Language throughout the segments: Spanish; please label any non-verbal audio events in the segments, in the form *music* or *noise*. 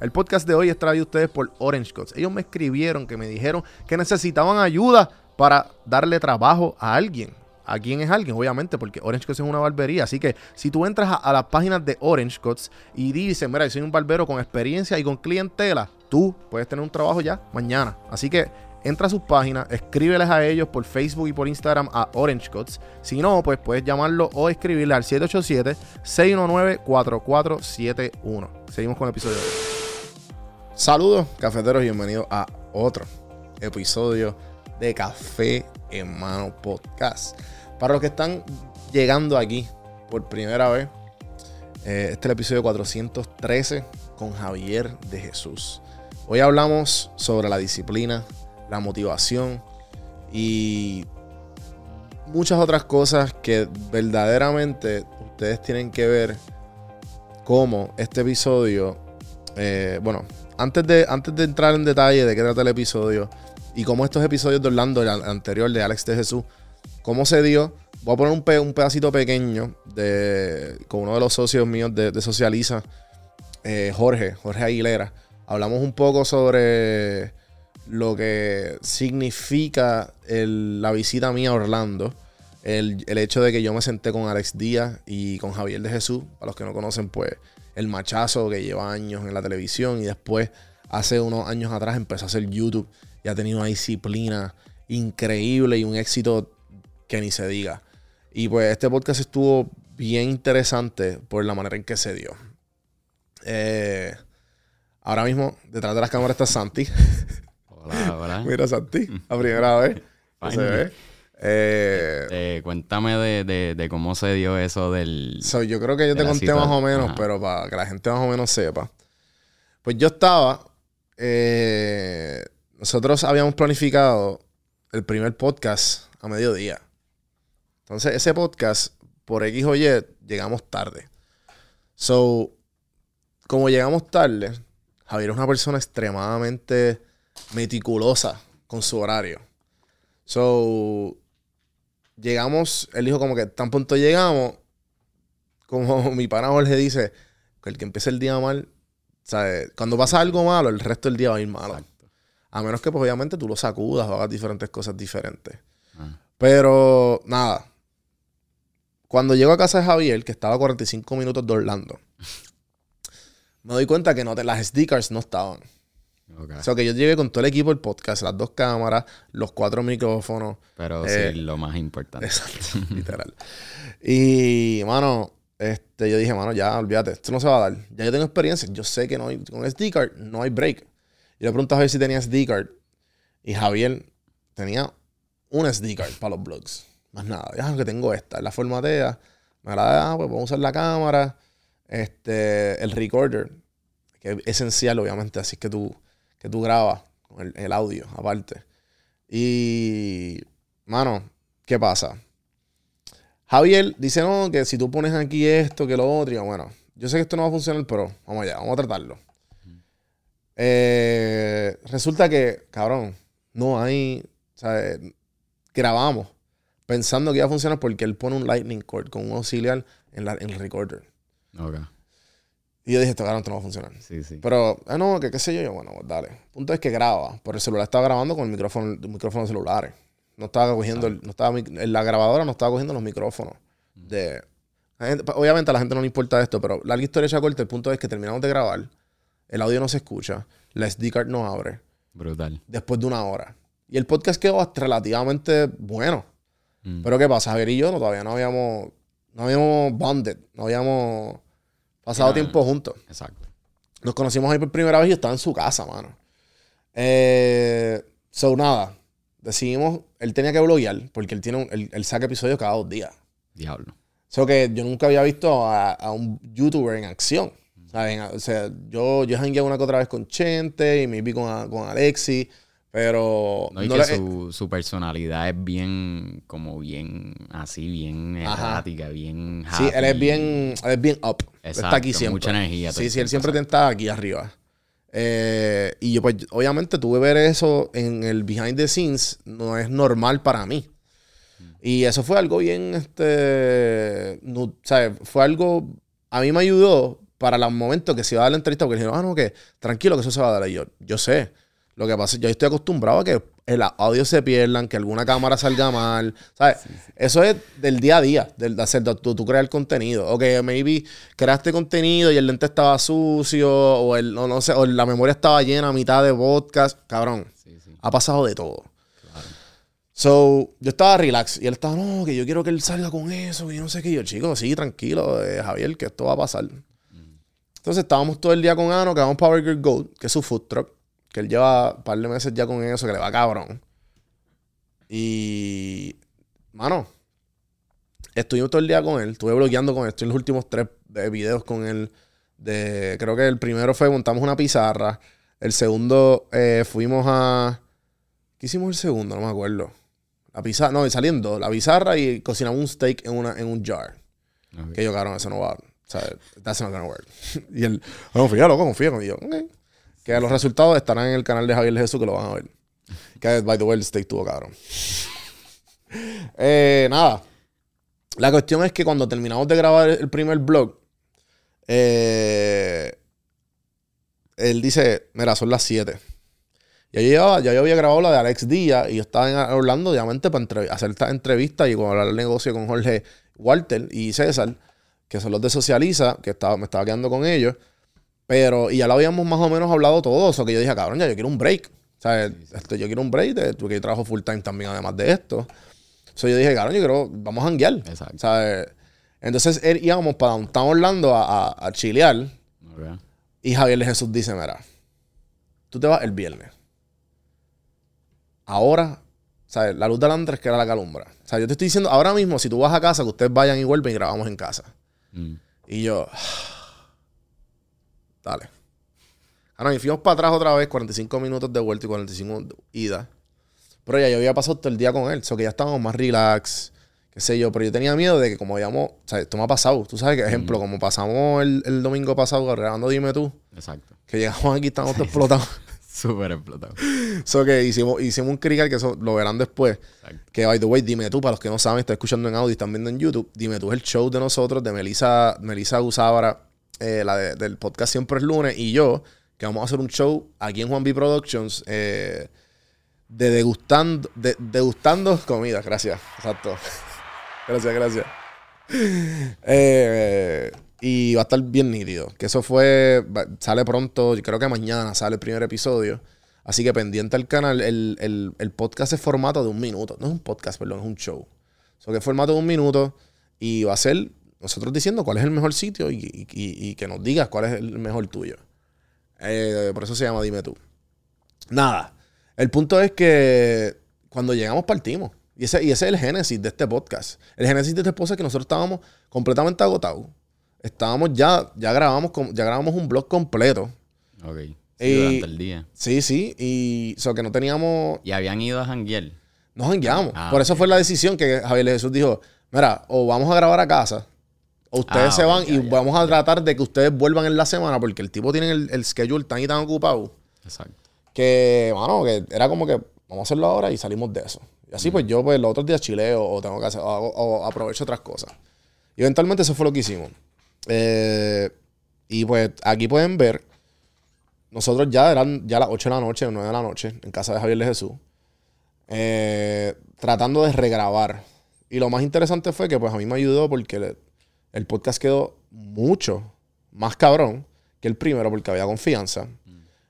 El podcast de hoy es traído a ustedes por Orange Cuts. Ellos me escribieron que me dijeron que necesitaban ayuda para darle trabajo a alguien. ¿A quién es alguien? Obviamente, porque Orange Cuts es una barbería. Así que si tú entras a, a las páginas de Orange Cuts y dices, mira, yo soy un barbero con experiencia y con clientela, tú puedes tener un trabajo ya mañana. Así que entra a sus páginas, escríbeles a ellos por Facebook y por Instagram a Orange Cuts. Si no, pues puedes llamarlo o escribirle al 787-619-4471. Seguimos con el episodio. Saludos, cafeteros, bienvenidos a otro episodio de Café en Mano Podcast. Para los que están llegando aquí por primera vez, eh, este es el episodio 413 con Javier de Jesús. Hoy hablamos sobre la disciplina, la motivación y muchas otras cosas que verdaderamente ustedes tienen que ver cómo este episodio, eh, bueno, antes de, antes de entrar en detalle de qué trata el episodio y cómo estos episodios de Orlando, el anterior de Alex de Jesús, cómo se dio, voy a poner un, un pedacito pequeño de, con uno de los socios míos de, de Socializa, eh, Jorge, Jorge Aguilera. Hablamos un poco sobre lo que significa la visita mía a Orlando. El, hecho de que yo me senté con Alex Díaz y con Javier de Jesús, para los que no conocen, pues el machazo que lleva años en la televisión y después, hace unos años atrás, empezó a hacer YouTube y ha tenido una disciplina increíble y un éxito que ni se diga. Y pues este podcast estuvo bien interesante por la manera en que se dio. Eh, ahora mismo, detrás de las cámaras está Santi. *laughs* Hola, hola. *laughs* Mira, Santi, la primera vez. *laughs* Se ve. Eh, eh, cuéntame de, de, cómo se dio eso del. yo creo que yo te conté más o menos, pero para que la gente más o menos sepa. Pues yo estaba. Eh, nosotros habíamos planificado el primer podcast a mediodía. Entonces, ese podcast, por X o Y, llegamos tarde. So, como llegamos tarde, Javier es una persona extremadamente meticulosa con su horario. So, llegamos, él dijo como que tan pronto llegamos, como *laughs* mi pana Jorge dice, que el que empiece el día mal, ¿sabes? Cuando pasa algo malo, el resto del día va a ir malo. A menos que, pues, obviamente, tú lo sacudas o hagas diferentes cosas diferentes. Ah. Pero, nada. Cuando llego a casa de Javier, que estaba a 45 minutos de Orlando, me doy cuenta que no las SD cards no estaban. O sea, que yo llegué con todo el equipo del podcast, las dos cámaras, los cuatro micrófonos. Pero sí, eh, lo más importante. Exacto, *laughs* literal. Y, mano, este, yo dije, mano, ya, olvídate, esto no se va a dar. Ya yo tengo experiencia, yo sé que no hay, con SD card no hay break. Y le pregunté a Javier si tenía SD card. Y Javier tenía un SD card para los blogs. Más nada. Ya, que tengo esta, la formatea. Me agrada, ah, pues vamos a usar la cámara. Este, el recorder, que es esencial, obviamente, así que tú que tú grabas con el, audio aparte. Y, mano, ¿qué pasa? Javier dice, no, que si tú pones aquí esto, que lo otro, y bueno, yo sé que esto no va a funcionar, pero vamos allá, vamos a tratarlo. Eh, resulta que, cabrón, no hay, grabamos pensando que iba a funcionar porque él pone un lightning cord con un auxiliar en, la, en el recorder. Okay. Y yo dije, esto no va a funcionar. Sí, sí. Pero, ah, no, que qué sé yo, yo, bueno, pues dale. punto es que graba. Pero el celular estaba grabando con el micrófono, el micrófono celulares. No estaba cogiendo, no estaba, la grabadora no estaba cogiendo los micrófonos. De, obviamente a la gente no le importa esto, pero larga historia ya corta, el punto es que terminamos de grabar, el audio no se escucha, la SD card no abre. Brutal. Después de una hora. Y el podcast quedó relativamente bueno. Mm. Pero ¿qué pasa? Javier y yo no, todavía no habíamos, no habíamos bonded, no habíamos Pasado tiempo juntos. Exacto. Nos conocimos ahí por primera vez y yo estaba en su casa, mano. Eh, so, nada. Decidimos, él tenía que bloguear porque él tiene un, él, saca episodios cada dos días. Diablo. So que yo nunca había visto a, un youtuber en acción. O sea, yo, yo hangué una que otra vez con Chente y me vi con, con Alexi. Pero. No, y que su, su, personalidad es bien, como bien, así, bien errática, bien happy. Sí, él es bien, él es bien up. está aquí siempre. Mucha energía. Sí, sí, él siempre está aquí arriba. Eh, y yo, pues, obviamente, tuve ver eso en el behind the scenes. No es normal para mí. Y eso fue algo bien, este. No, ¿sabes? Fue algo. A mí me ayudó para los momentos que se iba a dar la entrevista, porque dijeron, ah, no, que tranquilo, que eso se va a dar. Y yo, yo sé. Lo que pasa es que yo estoy acostumbrado a que el audio se pierdan, que alguna cámara salga mal. ¿Sabes? Eso es del día a día, del de hacer tú, tú crear contenido. O que maybe creaste contenido y el lente estaba sucio, o el, no, no sé, o la memoria estaba llena a mitad de podcast. Cabrón. Ha pasado de todo. So, yo estaba relax y él estaba, no, que yo quiero que él salga con eso, y no sé qué. yo, chico, sí, tranquilo, eh, Javier, que esto va a pasar. Entonces estábamos todo el día con Ano, que vamos para Burger Gold, que es su food truck, que él lleva un par de meses ya con eso, que le va cabrón. Y, mano, estuvimos todo el día con él, estuve bloqueando con él, estoy en los últimos tres eh, videos con él. De, creo que el primero fue montamos una pizarra, el segundo eh, fuimos a... ¿Qué hicimos el segundo? No me acuerdo. La pizarra, no, saliendo, la pizarra y cocinamos un steak en, una, en un jar. Que yo, cabrón, eso no va. O sea, that's not gonna work. *laughs* y él, confía, loco, confía. Y yo, ok. Que los resultados estarán en el canal de Javier Jesús que lo van a ver. Que, by the way, el steak tuvo cabrón. *laughs* eh, nada. La cuestión es que cuando terminamos de grabar el primer blog, eh, él dice, mira, son las 7. Ya yo, ya yo había grabado la de Alex Díaz y yo estaba en Orlando, para hacer esta entrevista y hablar el negocio con Jorge Walter y César, que son los de Socializa, que estaba, me estaba quedando con ellos. Pero, y ya lo habíamos más o menos hablado todo, eso que yo dije, cabrón, ya yo quiero un break. O sea, Esto, yo quiero un break, porque yo trabajo full time también, además de esto. Entonces yo dije, cabrón, yo quiero, vamos a hanguear. Exacto. ¿sabes? Entonces él, íbamos para estamos Orlando a, a, a chilear. Y Javier de Jesús dice, mira, tú te vas el viernes ahora, ¿sabes? La luz de Andrés que era la calumbra. O sea, yo te estoy diciendo ahora mismo, si tú vas a casa, que ustedes vayan y vuelven y grabamos en casa. Mm. Y yo, dale. Ahora, y fuimos para atrás otra vez, 45 minutos de vuelta y 45 de ida. Pero ya yo había pasado todo el día con él, o sea, que ya estábamos más relax, qué sé yo. Pero yo tenía miedo de que, como habíamos, o sea, esto me ha pasado. Tú sabes que, ejemplo, mm. como pasamos el, el, domingo pasado grabando Dime tú. Exacto. Que llegamos aquí, estamos todos explotados. *laughs* Súper explotado. So que hicimos, hicimos un crical que eso lo verán después. Que, by the way, dime tú, para los que no saben, están escuchando en audio y están viendo en YouTube. Dime tú es el show de nosotros, de Melissa, Melissa Gusábara, eh, la del podcast Siempre es lunes, y yo, que vamos a hacer un show aquí en Juan B Productions eh, de degustando, de, degustando comida. Gracias. Exacto. *laughs* gracias, gracias. Eh, y va a estar bien nítido. Que eso fue. Sale pronto, creo que mañana sale el primer episodio. Así que pendiente al canal. El, podcast es formato de un minuto. No es un podcast, perdón, es un show. O que es formato de un minuto. Y va a ser nosotros diciendo cuál es el mejor sitio y, que nos digas cuál es el mejor tuyo. Eh, por eso se llama Dime tú. Nada. El punto es que cuando llegamos partimos. Y ese, y ese es el génesis de este podcast. El génesis de este podcast es que nosotros estábamos completamente agotados estábamos ya, ya grabamos, ya grabamos un blog completo. Ok. durante el día. Sí, sí. Y o que no teníamos. Y habían ido a janguear. No jangueamos. Ah, Por eso fue la decisión que Javier Jesús dijo: Mira, o vamos a grabar a casa, ustedes ah, se van y vamos a tratar de que ustedes vuelvan en la semana, porque el tipo tiene el, schedule tan y tan ocupado. Exacto. Que, bueno, que era como que vamos a hacerlo ahora y salimos de eso. Y así, pues yo, pues los otros días chileo o tengo que hacer, o aprovecho otras cosas. Y eventualmente eso fue lo que hicimos. Eh, y pues aquí pueden ver, nosotros ya eran ya las 8 de la noche, 9 de la noche, en casa de Javier de Jesús, eh, tratando de regrabar. Y lo más interesante fue que pues a mí me ayudó porque el podcast quedó mucho más cabrón que el primero porque había confianza.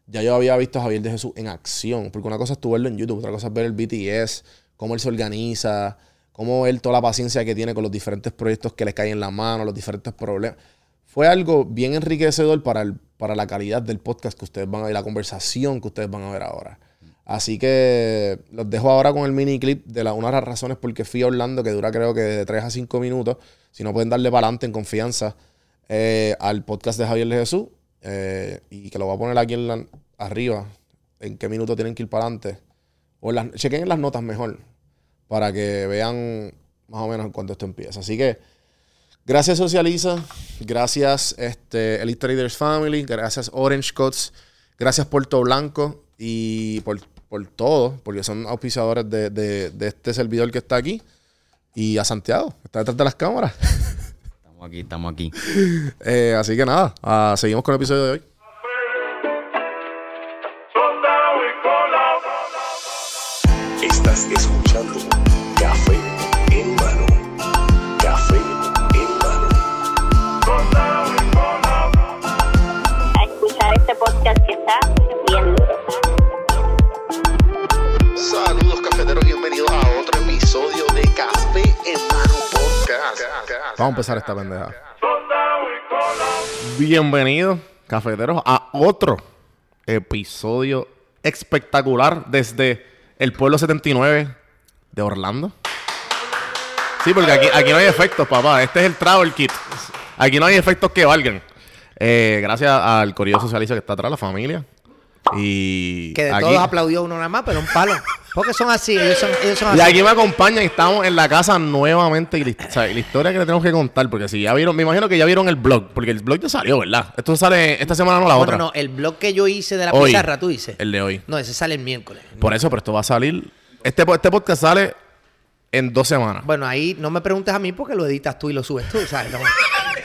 Ya yo había visto a Javier de Jesús en acción, porque una cosa es tú verlo en YouTube, otra cosa es ver el BTS, cómo él se organiza, cómo él, toda la paciencia que tiene con los diferentes proyectos que le caen en la mano, los diferentes problemas. Fue algo bien enriquecedor para, el, para la calidad del podcast que ustedes van a ver, la conversación que ustedes van a ver ahora. Así que los dejo ahora con el mini clip de una de las razones por qué fui a Orlando, que dura creo que de 3 a 5 minutos. Si no pueden darle para adelante en confianza eh, al podcast de Javier de Jesús. Eh, y que lo voy a poner aquí en arriba. En qué minuto tienen que ir para adelante. O las, chequen en las notas mejor para que vean más o menos cuándo esto empieza. Así que gracias Socializa, gracias este, Elite Traders Family, gracias Orange Coats, gracias Puerto Blanco y por, todo, porque son auspiciadores de, este servidor que está aquí. Y a Santiago, está detrás de las cámaras. Estamos Aquí estamos aquí. *laughs* Eh, así que nada, ah, seguimos con el episodio de hoy. Estás Vamos a empezar esta pendeja. Bienvenidos, cafeteros, a otro episodio espectacular desde el pueblo 79 de Orlando. Sí, porque aquí, aquí no hay efectos, papá. Este es el travel kit. Aquí no hay efectos que valgan. Eh, gracias al corillo socialista que está atrás, la familia. Y Que de aquí- todos aplaudió uno nada más, pero un palo. Porque son así, ellos son, ellos son Y así. aquí me acompañan y estamos en la casa nuevamente. Y la, o sea, y la historia que le tenemos que contar, porque si ya vieron, me imagino que ya vieron el blog, porque el blog ya salió, ¿verdad? Esto sale esta semana, no la Bueno, otra. no, el blog que yo hice de la Hoy. pizarra, tú dices. El de hoy. No, ese sale el miércoles. Por eso, pero esto va a salir. Este, este podcast sale en dos semanas. Bueno, ahí no me preguntes a mí porque lo editas tú y lo subes tú, ¿sabes? No.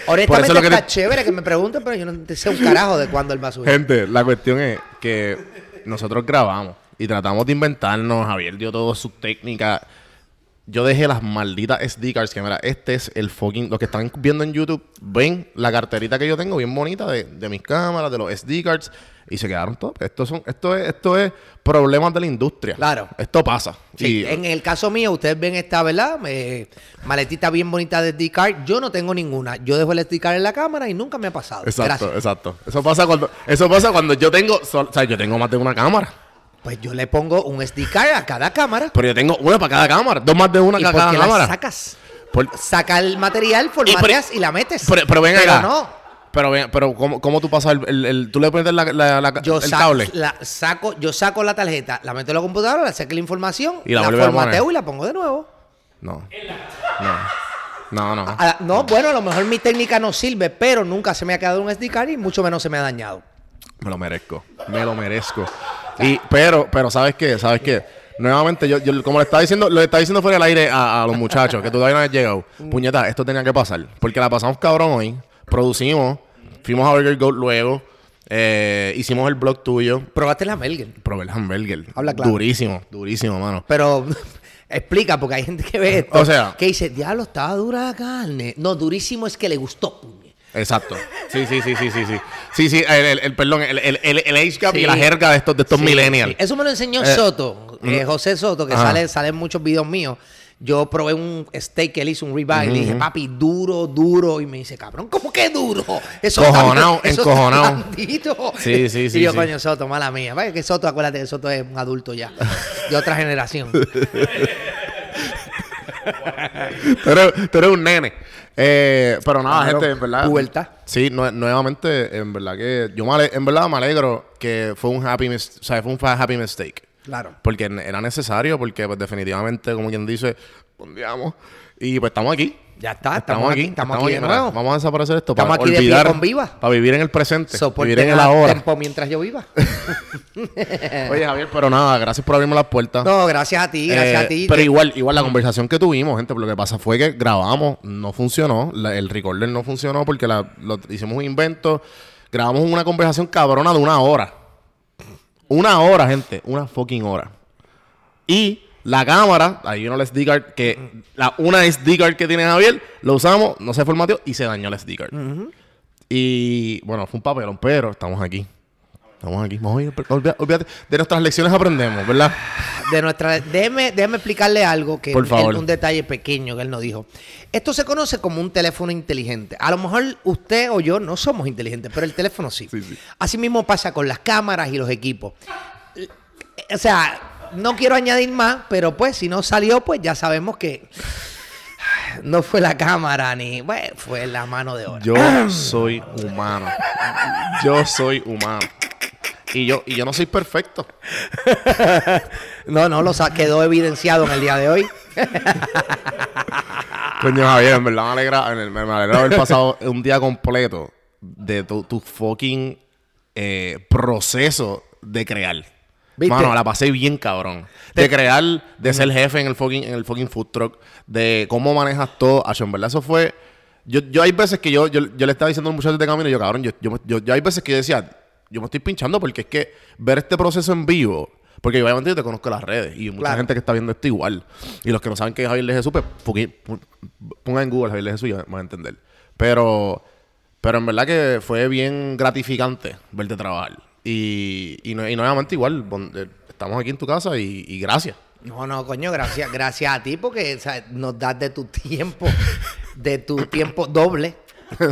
Por eso Honestamente lo que está te- chévere que me pregunten, pero yo no sé un carajo de cuándo él va a subir. Gente, la cuestión es que nosotros grabamos y tratamos de inventarnos. Javier dio toda su técnica. Yo dejé las malditas SD cards. Que mira, este es el fucking. Los que están viendo en YouTube, ven la carterita que yo tengo bien bonita de, de mis cámaras, de los SD cards. Y se quedaron todos. Esto, son, esto, es, esto es problemas de la industria. Claro. Esto pasa. Sí, Y- en el caso mío, ustedes ven esta, ¿verdad? Eh, maletita bien bonita de SD card. Yo no tengo ninguna. Yo dejo el SD card en la cámara y nunca me ha pasado. Exacto, Gracias. exacto. Eso pasa cuando, eso pasa cuando yo tengo, o sea, yo tengo más de una cámara. Pues yo le pongo un SD card a cada cámara. Pero yo tengo una para cada cámara, dos más de una ¿Y para por cada qué cámara. la sacas? Por- Saca el material, formateas y, la metes. pero, pero ven acá. no. Pero pero ¿cómo, cómo tú pasas el, el- el- tú le pones la, la- la- Yo el cable? la saco, yo saco la tarjeta, la meto en la computadora, le saco la información, Y la formateo y la pongo de nuevo. No. No. No, no. A la- no, bueno, a lo mejor mi técnica no sirve, pero nunca se me ha quedado un SD card y mucho menos se me ha dañado. Me lo merezco. Me lo merezco. Y, pero, pero, ¿sabes qué? ¿Sabes qué? Nuevamente, yo, yo como le estaba diciendo, lo estaba diciendo fuera del aire a, a los muchachos, que todavía no habían llegado. Puñeta, esto tenía que pasar. Porque la pasamos cabrón hoy. Producimos. Fuimos a Burger Goat luego. eh, hicimos el blog tuyo. Probaste la Melgen. Probé el hamburger. Habla claro. Durísimo, durísimo, mano. Pero *laughs* explica, porque hay gente que ve esto. O sea- que dice, diablo, estaba dura la carne. No, durísimo es que le gustó. Exacto. Sí, sí, sí, sí, sí, sí. Sí, sí, el, el- el- perdón, el, el, el, el age gap y la jerga de estos, de estos Sí, millennials. sí. Eso me lo enseñó Eh, Soto, eh, José Soto, que Ajá. sale, sale en muchos videos míos. Yo probé un steak que él hizo, un ribeye, y le dije, papi, duro, duro. Y me dice, cabrón, ¿cómo que duro? Eso está blandito". Sí, sí, sí, Y yo, sí. coño, Soto, mala mía. Vaya que Soto, acuérdate que Soto es un adulto ya, de otra generación. *laughs* Tú eres, tú eres un nene. Eh, pero nada, Claro, gente, en verdad. pubertad. Sí, nue- nuevamente, en verdad que. Yo me en verdad me alegro que fue un happy o sea, fue un happy mistake. Claro. Porque era necesario, porque pues definitivamente, como quien dice, pondiamos. Y pues estamos aquí. Ya está, estamos aquí, estamos aquí de mira. Vamos a desaparecer esto Estamos para aquí de pie olvidar. con viva. Para vivir en el presente. Soporten vivir en el ahora. tiempo mientras yo viva. *laughs* *laughs* Oye, Javier, pero nada, gracias por abrirme las puertas. No, gracias a ti, gracias Eh, a ti. Pero igual, igual la conversación que tuvimos, gente, lo que pasa fue que grabamos, no funcionó, la- el recorder no funcionó porque la- lo- hicimos un invento, grabamos una conversación cabrona de una hora. Una hora, gente, una fucking hora. Y la cámara, hay una SD card que, la, una SD card que tiene Javier, lo usamos, no se formateó y se dañó la SD card. Y bueno, fue un papelón, pero estamos aquí. Estamos aquí. Vamos a ir, olvídate. De nuestras lecciones aprendemos, ¿verdad? de nuestra déjeme, déjeme explicarle algo que Por él- favor. un detalle pequeño que él nos dijo. Esto se conoce como un teléfono inteligente. A lo mejor usted o yo no somos inteligentes, pero el teléfono sí. Sí, sí. Así mismo pasa con las cámaras y los equipos. O sea, no quiero añadir más, pero pues si no salió, pues ya sabemos que no fue la cámara ni, bueno, fue la mano de obra. Yo soy humano. Yo soy humano. Y yo, y yo no soy perfecto. *laughs* No, no, lo quedó evidenciado en el día de hoy. *laughs* Coño, Javier, en verdad me alegra, en el- me alegra haber pasado un día completo de tu, tu fucking eh, proceso de crear. ¿Viste? Mano, la pasé bien cabrón. De crear, de ser jefe en el fucking, en el fucking food truck, de cómo manejas todo. Acho, en verdad, eso fue. Yo, yo hay veces que yo, yo, yo le estaba diciendo a un muchacho de camino y yo, cabrón, yo, yo, yo- yo hay veces que yo decía, yo me estoy pinchando porque es que ver este proceso en vivo, porque yo obviamente yo te conozco las redes y mucha Claro. gente que está viendo esto igual. Y los que no saben que es Javier de Jesús, pues pongan en Google Javier de Jesús y van a entender. Pero, pero en verdad que fue bien gratificante verte trabajar. Y, y, no- y nuevamente igual, eh, estamos aquí en tu casa y, y gracias. No, no, coño, gracias, gracias a ti porque o sea, nos das de tu tiempo, de tu tiempo doble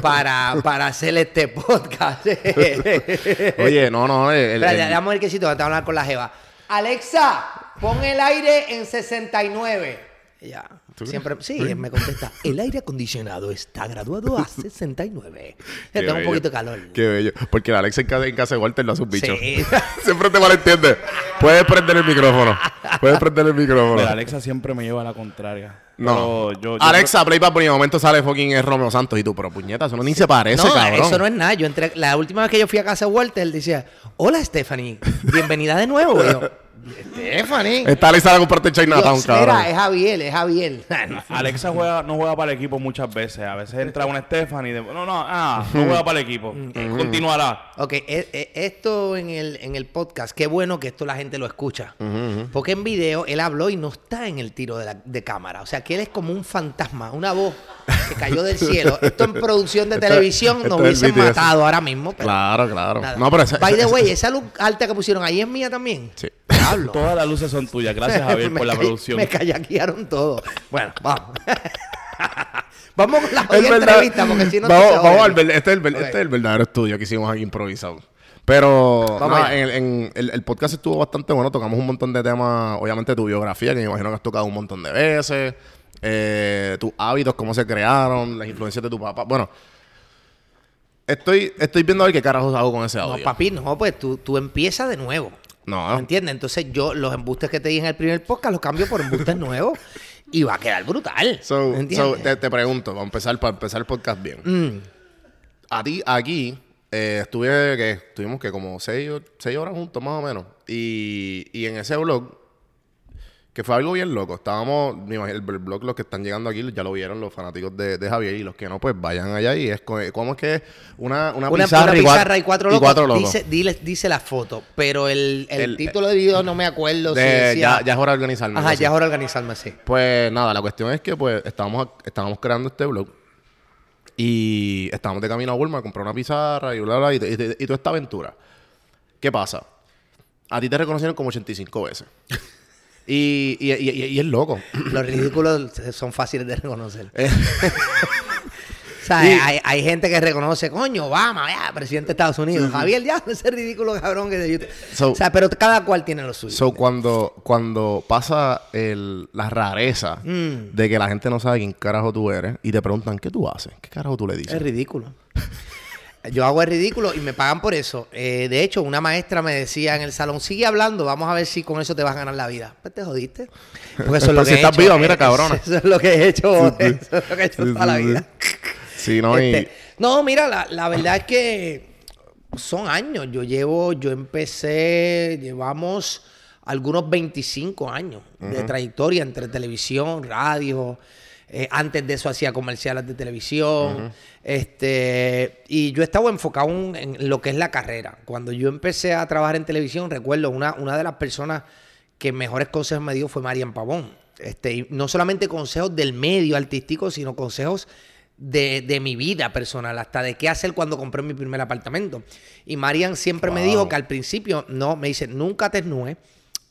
para, para hacer este podcast. *laughs* Oye, no, no, el- Espera, el- Dame el quesito, voy a hablar con la jeva. Alexa, pon el aire en 69. Ya, siempre, sí, me contesta. El aire acondicionado está graduado a 69. *laughs* Qué Tengo un poquito de calor. Qué bello. Porque la Alexa en casa, en casa de Walter lo hace un bicho. Sí. *laughs* Siempre te malentiende. Puedes prender el micrófono. Puedes prender el micrófono. Pero Alexa siempre me lleva a la contraria. No. Yo- yo Alexa, play para un momento sale fucking es Romeo Santos y tú, pero puñeta, eso no ni se parece, no, cabrón. eso no es nada. Yo entré, la última vez que yo fui a casa de Walter, él decía, hola Stephanie, bienvenida de nuevo. Yo, Stephanie. Esta Alexa la compraste en Chinatown, cabrón. mira, es Javier, es Javier. *laughs* Alexa juega, no juega para el equipo muchas veces. A veces entra una Stephanie. de- no, no, ah, no juega para el equipo. *laughs* Eh, Continuará. Ok, e- e- esto en el, en el podcast, qué bueno que esto la gente lo escucha. Porque en video él habló y no está en el tiro de, la- de cámara. O sea, que él es como un fantasma, una voz que cayó del *laughs* cielo. Esto en producción de Esto- televisión esto nos es el hubiesen BTS. matado ahora mismo. pero Claro, claro. nada. No, pero ese- By the ese- way, esa luz alta que pusieron ahí es mía también. Sí. Diablo. Todas las luces son tuyas. Gracias, *laughs* Javier, por la producción. Me callaquearon todo. Bueno, vamos. *laughs* vamos con la entrevista, porque si no... vamos, tú te vamos jodes. al ver- este, es el, este es el verdadero estudio que hicimos aquí improvisado. Pero en, en- el, el podcast estuvo bastante bueno. Tocamos un montón de temas, obviamente tu biografía, que me imagino que has tocado un montón de veces. eh, tus hábitos, cómo se crearon, las influencias de tu papá. Bueno, estoy, estoy viendo a ver qué carajos hago con ese audio. No, papi, no, pues tú, tú empiezas de nuevo. No. ¿Me entiendes? Entonces yo los embustes que te dije en el primer podcast los cambio por embustes *laughs* nuevos y va a quedar brutal. So, ¿Me so, te, te pregunto, para empezar, para empezar el podcast bien. Mm. A ti, aquí, eh, estuve, que estuvimos que como seis, seis horas juntos más o menos. Y, y en ese blog, que fue algo bien loco. Estábamos, me imagino, el, el blog, los que están llegando aquí, ya lo vieron los fanáticos de, de Javier. Y los que no, pues vayan allá y es, co- ¿cómo es que? Una, una, Una, pizarra, una pizarra y cuatro, cuatro locos. locos. Dice, dile- dice la foto, pero el, el El- título de video no me acuerdo si decía... ya, ya es hora de organizarme. Ajá, así. ya es hora de organizarme así. Pues nada, la cuestión es que pues estábamos, estábamos creando este blog y estábamos de camino a Walmart a comprar una pizarra y bla, bla, y, y, y toda esta aventura. ¿Qué pasa? A ti te reconocieron como 85 veces. *laughs* y, y, y, y- y es loco. *clears throat* Los ridículos son fáciles de reconocer. *laughs* Eh, O sea, hay, hay gente que reconoce, coño, Obama, ya, presidente de Estados Unidos. Javier, ya, *laughs* ese ridículo cabrón que de YouTube. So- o sea, pero cada cual tiene lo suyo. so, cuando, cuando pasa el, la rareza Mm. de que la gente no sabe quién carajo tú eres y te preguntan, ¿qué tú haces? ¿Qué carajo tú le dices? Es ridículo. *laughs* Yo hago el ridículo y me pagan por eso. Eh, de hecho, una maestra me decía en el salón, sigue hablando, vamos a ver si con eso te vas a ganar la vida. Pues te jodiste. Porque eso es *laughs* lo que si he estás hecho. viva, mira, cabrona. *laughs* Eso es lo que he hecho, eso es lo que he hecho Sí, toda la vida. Sí, ¿no? Y- Este, no, mira, la, la verdad es que son años. Yo llevo, yo empecé, llevamos algunos 25 años de trayectoria entre televisión, radio. eh, antes de eso hacía comerciales de televisión. Este, y yo estaba enfocado en, lo que es la carrera. Cuando yo empecé a trabajar en televisión, recuerdo una, una de las personas que mejores consejos me dio fue Marian Pavón. Este, y no solamente consejos del medio artístico, sino consejos de, de mi vida personal, hasta de qué hacer cuando compré mi primer apartamento. Y Marian siempre me dijo que al principio, no, me dice, nunca te esnúes,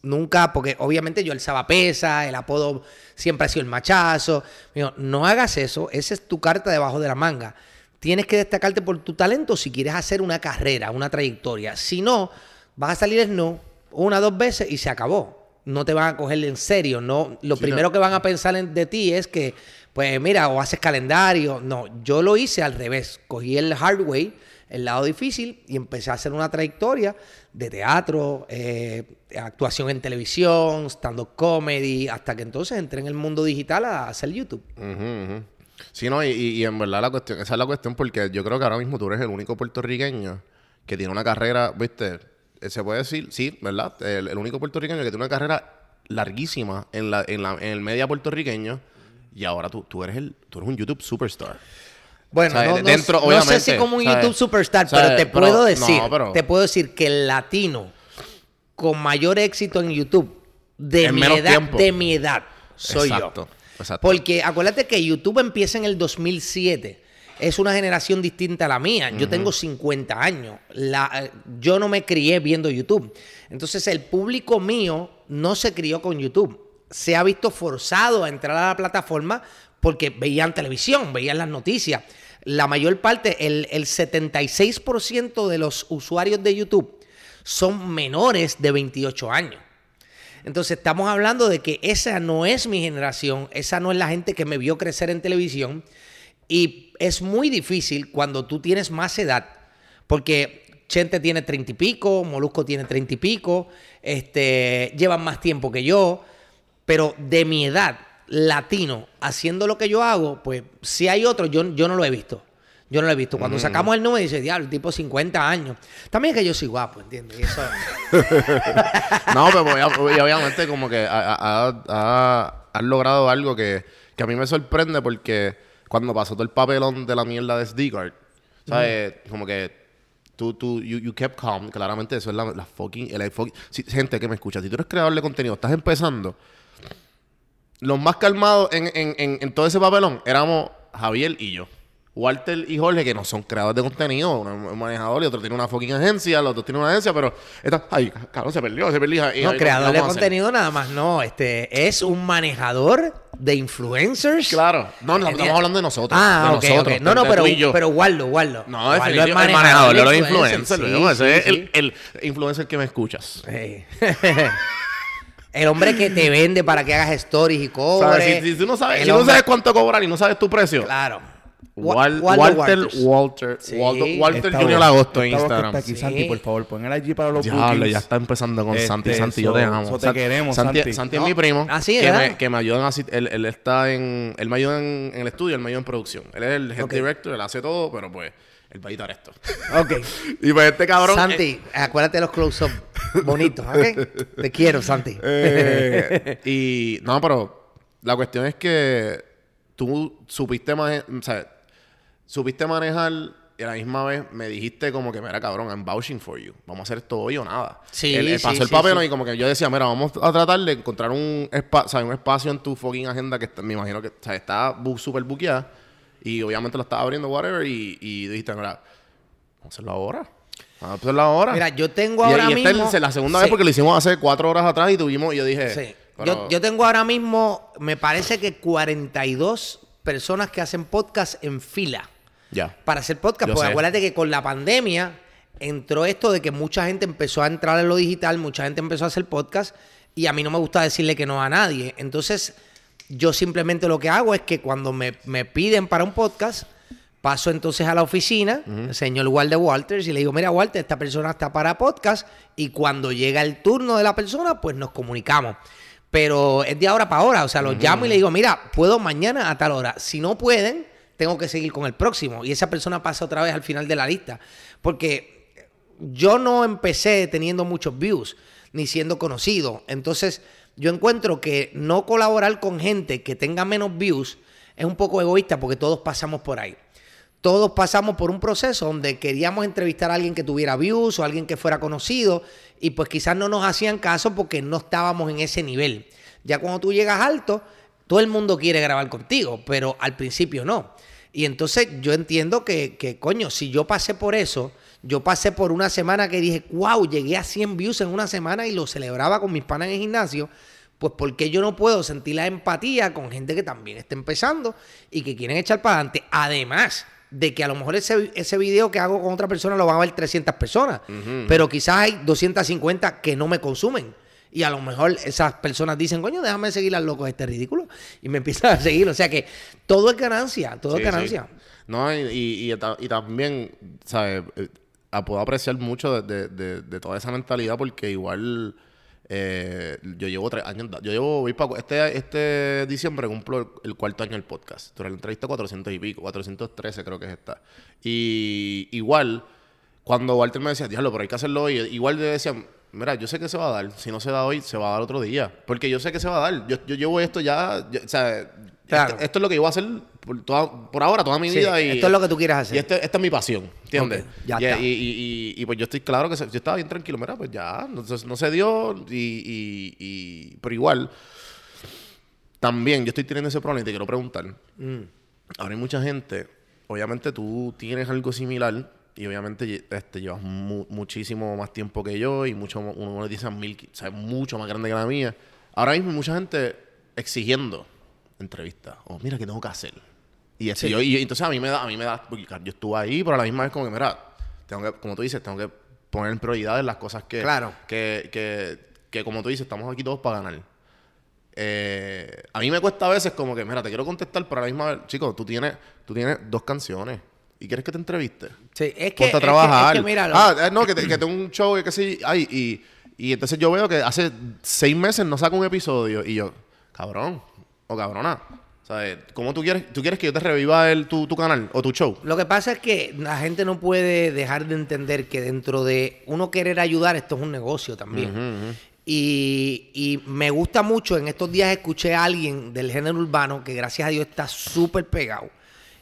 nunca, porque obviamente yo alzaba pesa, el apodo siempre ha sido el machazo. Me dijo, no hagas eso, esa es tu carta debajo de la manga. Tienes que destacarte por tu talento si quieres hacer una carrera, una trayectoria. Si no, vas a salir no una dos veces y se acabó. No te van a coger en serio. No, lo primero que van a pensar en- de ti es que, pues mira, o haces calendario. No, yo lo hice al revés. Cogí el hard way, el lado difícil, y empecé a hacer una trayectoria de teatro, eh, actuación en televisión, stand-up comedy, hasta que entonces entré en el mundo digital a hacer YouTube. Sí, no, y, en verdad la cuestión, esa es la cuestión porque yo creo que ahora mismo tú eres el único puertorriqueño que tiene una carrera, viste, Eh, se puede decir, sí, ¿verdad? El, el único puertorriqueño que tiene una carrera larguísima en, la, en, la, en el media puertorriqueño y ahora tú, tú, eres el, tú eres un YouTube superstar. Bueno, no, no- Dentro, no sé si como un ¿sabes? YouTube superstar, ¿Sabes? pero te Pero- puedo no, decir, pero- te puedo decir que el latino con mayor éxito en YouTube de En mi edad, tiempo. de mi edad, soy Exacto, yo. exacto. Porque acuérdate que YouTube empieza en el 2007. Es una generación distinta a la mía. Yo tengo 50 años. La- eh, yo no me crié viendo YouTube. Entonces el público mío no se crió con YouTube. Se ha visto forzado a entrar a la plataforma porque veían televisión, veían las noticias. La mayor parte, el, el 76% de los usuarios de YouTube son menores de 28 años. Entonces estamos hablando de que esa no es mi generación, esa no es la gente que me vio crecer en televisión y es muy difícil cuando tú tienes más edad, porque Chente tiene treinta y pico, Molusco tiene treinta y pico, este, llevan más tiempo que yo, pero de mi edad, latino, haciendo lo que yo hago, pues si hay otro, yo, yo no lo he visto. Yo no lo he visto. Cuando sacamos el número, dice, diablo, el tipo 50 años. También es que yo soy guapo, ¿entiendes? Y eso... *laughs* No, pero y obviamente como que ha, ha- ha- has logrado algo que, que a mí me sorprende porque cuando pasó todo el papelón de la mierda de SD-Card, ¿sabes? Como que tú, tú, you, you kept calm. Claramente eso es la, la fucking... el fucking- si- gente que me escucha, si tú eres creador de contenido, estás empezando, los más calmados en, en, en, en todo ese papelón éramos Javier y yo. Walter y Jorge, que no son creadores de contenido, uno es un manejador y otro tiene una fucking agencia, los dos tienen una agencia, pero está, ay, cabrón, se perdió, se perdió. y- No, y- creador ¿qué de contenido nada más, no. Este es un manejador de influencers. Claro. No, no, estamos hablando de nosotros. Ah, de ok, nosotros. No, no, pero, pero guardo, guardo. No, es el manejador de los influencers. sí. Ese sí, es el, el influencer que me escuchas. *laughs* El hombre que te vende para que hagas stories y cobres. Si, si tú no sabes, si no sabes cuánto cobrar y no sabes tu precio. Claro. Wal- Wa- Walter, Walters. Walter, Sí. Walter, Junior Agosto en Instagram. está aquí, Sí. Santi, por favor, pon el allí para los Diablo, ya está empezando con Este, Santi. Santi, yo te amo. so te queremos, Santi. Santi. Santi es mi primo. Ah, sí, que, ¿verdad? me, que me ayuda en así. Él, él está en. Él me ayuda en, en el estudio, él me ayuda en producción. Él es el head director, él hace todo, pero pues. Él va a editar esto. Ok. *laughs* y pues este cabrón. Santi, acuérdate de los close-up bonitos, ¿ok? Te quiero, Santi. *laughs* Eh, y no, pero la cuestión es que tú supiste manejar, o sea, supiste manejar y a la misma vez me dijiste como que, mira, cabrón, I'm vouching for you. Vamos a hacer esto hoy o nada. Sí, Él- sí, pasó el sí, papel sí. y como que yo decía, mira, vamos a tratar de encontrar un, espa- ¿sabes? un espacio en tu fucking agenda que está- me imagino que está súper buqueada. Y obviamente lo estaba abriendo, whatever, y, y dijiste, mira, vamos a hacerlo ahora. Vamos a hacerlo ahora. Mira, yo tengo Y- ahora y esta mismo... es la segunda vez porque lo hicimos hace cuatro horas atrás y tuvimos, y yo dije... Sí. pero- Yo, yo tengo ahora mismo, me parece que 42 personas que hacen podcast en fila Ya. para hacer podcast. Yo Porque sé. acuérdate que con la pandemia entró esto de que mucha gente empezó a entrar en lo digital, mucha gente empezó a hacer podcast y a mí no me gusta decirle que no a nadie. Entonces, yo simplemente lo que hago es que cuando me, me piden para un podcast, paso entonces a la oficina, el señor Walter Walters, y le digo, mira Walter, esta persona está para podcast y cuando llega el turno de la persona, pues nos comunicamos. Pero es de ahora para ahora, o sea, los llamo y le digo, mira, puedo mañana a tal hora. Si no pueden, tengo que seguir con el próximo. Y esa persona pasa otra vez al final de la lista. Porque yo no empecé teniendo muchos views, ni siendo conocido. Entonces, yo encuentro que no colaborar con gente que tenga menos views es un poco egoísta porque todos pasamos por ahí. Todos pasamos por un proceso donde queríamos entrevistar a alguien que tuviera views o alguien que fuera conocido y pues quizás no nos hacían caso porque no estábamos en ese nivel. Ya cuando tú llegas alto, todo el mundo quiere grabar contigo, pero al principio no. Y entonces yo entiendo que, que, coño, si yo pasé por eso, yo pasé por una semana que dije, wow, llegué a 100 views en una semana y lo celebraba con mis panas en el gimnasio, pues ¿por qué yo no puedo sentir la empatía con gente que también está empezando y que quieren echar para adelante? Además de que a lo mejor ese, ese video que hago con otra persona lo van a ver 300 personas, pero quizás hay 250 que no me consumen. Y a lo mejor esas personas dicen, coño, déjame seguir al loco este ridículo. Y me *laughs* empiezan a seguir. O sea que todo es ganancia, todo Sí, es ganancia. sí. No, y, y, y y también, ¿sabes? Eh, Puedo apreciar mucho de, de- de- de toda esa mentalidad porque igual eh, yo llevo tres años. Yo llevo, este, este diciembre cumplo el, cuarto año del podcast. Durante la entrevista 400 y pico, 413 creo que es esta. Y igual, cuando Walter me decía, diablo, pero hay que hacerlo hoy, igual le decía, mira, yo sé que se va a dar. Si no se da hoy, se va a dar otro día. Porque yo sé que se va a dar. Yo, yo llevo esto ya, yo- o sea, Claro. este- esto es lo que yo voy a hacer por, toda- por ahora, toda mi Sí, vida. Y, esto es lo que tú quieres hacer. Y este- esta es mi pasión, ¿entiendes? Ok, ya y, está. y- y- y- pues yo estoy claro que se- yo estaba bien tranquilo, mira, pues ya, no, no se dio, y, y- y- pero igual, también yo estoy teniendo ese problema y te quiero preguntar. Mm. Ahora hay mucha gente, obviamente tú tienes algo similar y obviamente este, llevas mu- muchísimo más tiempo que yo y mucho, mo- uno uno dice mil, o sea, mucho más grande que la mía. Ahora mismo mucha gente exigiendo entrevistas. O mira, ¿qué tengo que hacer? Y, este, Sí. yo- y entonces a mí me da, a mí me da, porque yo estuve ahí, pero a la misma vez como que, mira, tengo que, como tú dices, tengo que poner en prioridades las cosas que, Claro. que, que, que como tú dices, estamos aquí todos para ganar. Eh, a mí me cuesta a veces como que, mira, te quiero contestar, pero a la misma vez, chicos, tú tienes, tú tienes dos canciones y quieres que te entreviste. Sí, es que, Ponte a es que- trabajar. es que lo- ah, eh, no, que, te- que tengo un show y que sí, ay, y, y entonces yo veo que hace seis meses no saco un episodio y yo, cabrón, o cabrona. ¿Sabes? ¿Cómo tú quieres, tú quieres que yo te reviva el, tu, tu canal o tu show? Lo que pasa es que la gente no puede dejar de entender que dentro de uno querer ayudar, esto es un negocio también. Y, y me gusta mucho, en estos días escuché a alguien del género urbano que gracias a Dios está súper pegado.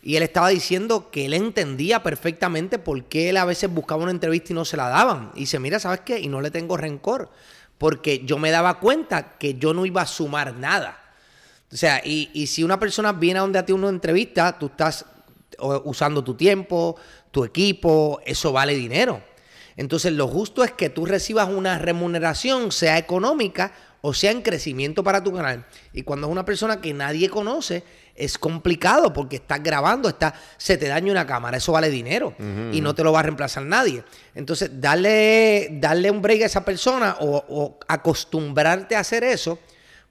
Y él estaba diciendo que él entendía perfectamente por qué él a veces buscaba una entrevista y no se la daban. Y dice, mira, ¿sabes qué? Y no le tengo rencor. Porque yo me daba cuenta que yo no iba a sumar nada. O sea, y, y si una persona viene a donde a ti una entrevista, tú estás usando tu tiempo, tu equipo, eso vale dinero. Entonces, lo justo es que tú recibas una remuneración, sea económica o sea en crecimiento para tu canal. Y cuando es una persona que nadie conoce, es complicado porque estás grabando, está, se te daña una cámara, eso vale dinero y no te lo va a reemplazar nadie. Entonces, darle, darle un break a esa persona o, acostumbrarte a hacer eso,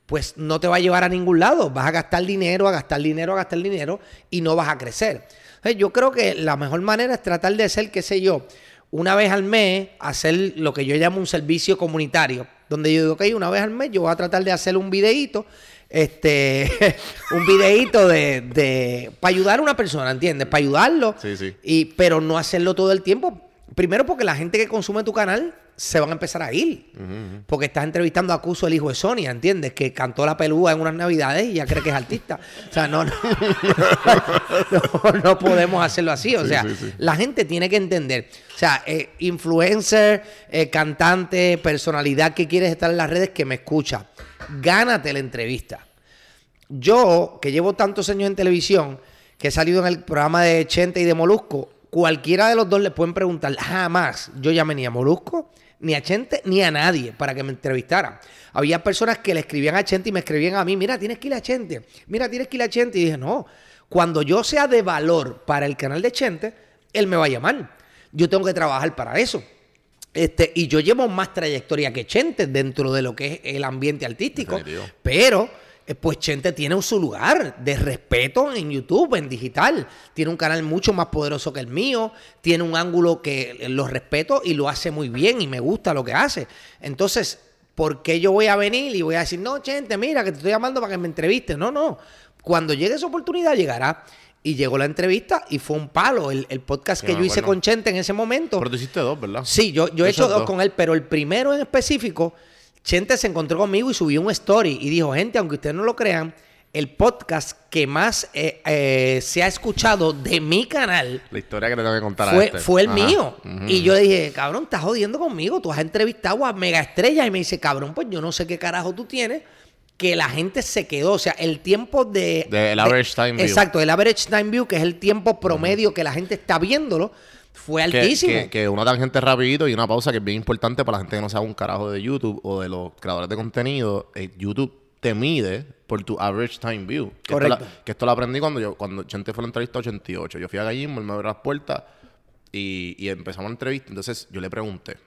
pues no te va a llevar a ningún lado. Vas a gastar dinero, a gastar dinero, a gastar dinero y no vas a crecer. Entonces, yo creo que la mejor manera es tratar de ser, qué sé yo, una vez al mes, hacer lo que yo llamo un servicio comunitario, donde yo digo, ok, una vez al mes yo voy a tratar de hacer un videíto, este, *laughs* un videíto de, de para ayudar a una persona, ¿entiendes? Para ayudarlo. Sí, sí. Y, pero no hacerlo todo el tiempo. Primero porque la gente que consume tu canal se van a empezar a ir. Porque estás entrevistando a Cuso, el hijo de Sonia, ¿entiendes? Que cantó la pelúa en unas navidades y ya cree que es artista. O sea, no, no, *laughs* no, no podemos hacerlo así. O sea, la gente tiene que entender. O sea, eh, influencer, eh, cantante, personalidad que quieres estar en las redes que me escucha. Gánate la entrevista. Yo, que llevo tantos años en televisión, que he salido en el programa de Chente y de Molusco, cualquiera de los dos le pueden preguntar, jamás yo llamé ni a Molusco, ni a Chente, ni a nadie para que me entrevistaran. Había personas que le escribían a Chente y me escribían a mí, mira, tienes que ir a Chente, mira, tienes que ir a Chente. Y dije, no, cuando yo sea de valor para el canal de Chente, él me va a llamar. Yo tengo que trabajar para eso. Este, y yo llevo más trayectoria que Chente dentro de lo que es el ambiente artístico. Pero, pues Chente tiene su lugar de respeto en YouTube, en digital. Tiene un canal mucho más poderoso que el mío. Tiene un ángulo que eh, lo respeto y lo hace muy bien y me gusta lo que hace. Entonces, ¿por qué yo voy a venir y voy a decir, no, Chente, mira, que te estoy llamando para que me entrevistes? No, no. Cuando llegue esa oportunidad, llegará. Y llegó la entrevista y fue un palo. El, el podcast Sí, que yo hice con Chente en ese momento. Pero tú hiciste dos, ¿verdad? Sí, yo, yo he hecho dos dos. con él, pero el primero en específico, Chente se encontró conmigo y subió un story y dijo, gente, aunque ustedes no lo crean, el podcast que más eh, eh, se ha escuchado de mi canal La historia que te tengo que contar a fue, este. fue el Ajá. mío. Y yo dije, cabrón, estás jodiendo conmigo. Tú has entrevistado a mega estrellas. Y me dice, cabrón, pues yo no sé qué carajo tú tienes. Que la gente se quedó. O sea, el tiempo de. Del average time view. Exacto, el average time view, que es el tiempo promedio que la gente está viéndolo, fue Que, altísimo. que, que una tangente rapidito y una pausa que es bien importante para la gente que no sabe un carajo de YouTube o de los creadores de contenido. Eh, YouTube te mide por tu average time view. Que Correcto. Esto la- que esto lo aprendí cuando yo cuando Chente fue a la entrevista 88. Yo fui a Gallismo, él me abrió las puertas y, y empezamos la entrevista. Entonces yo le pregunté.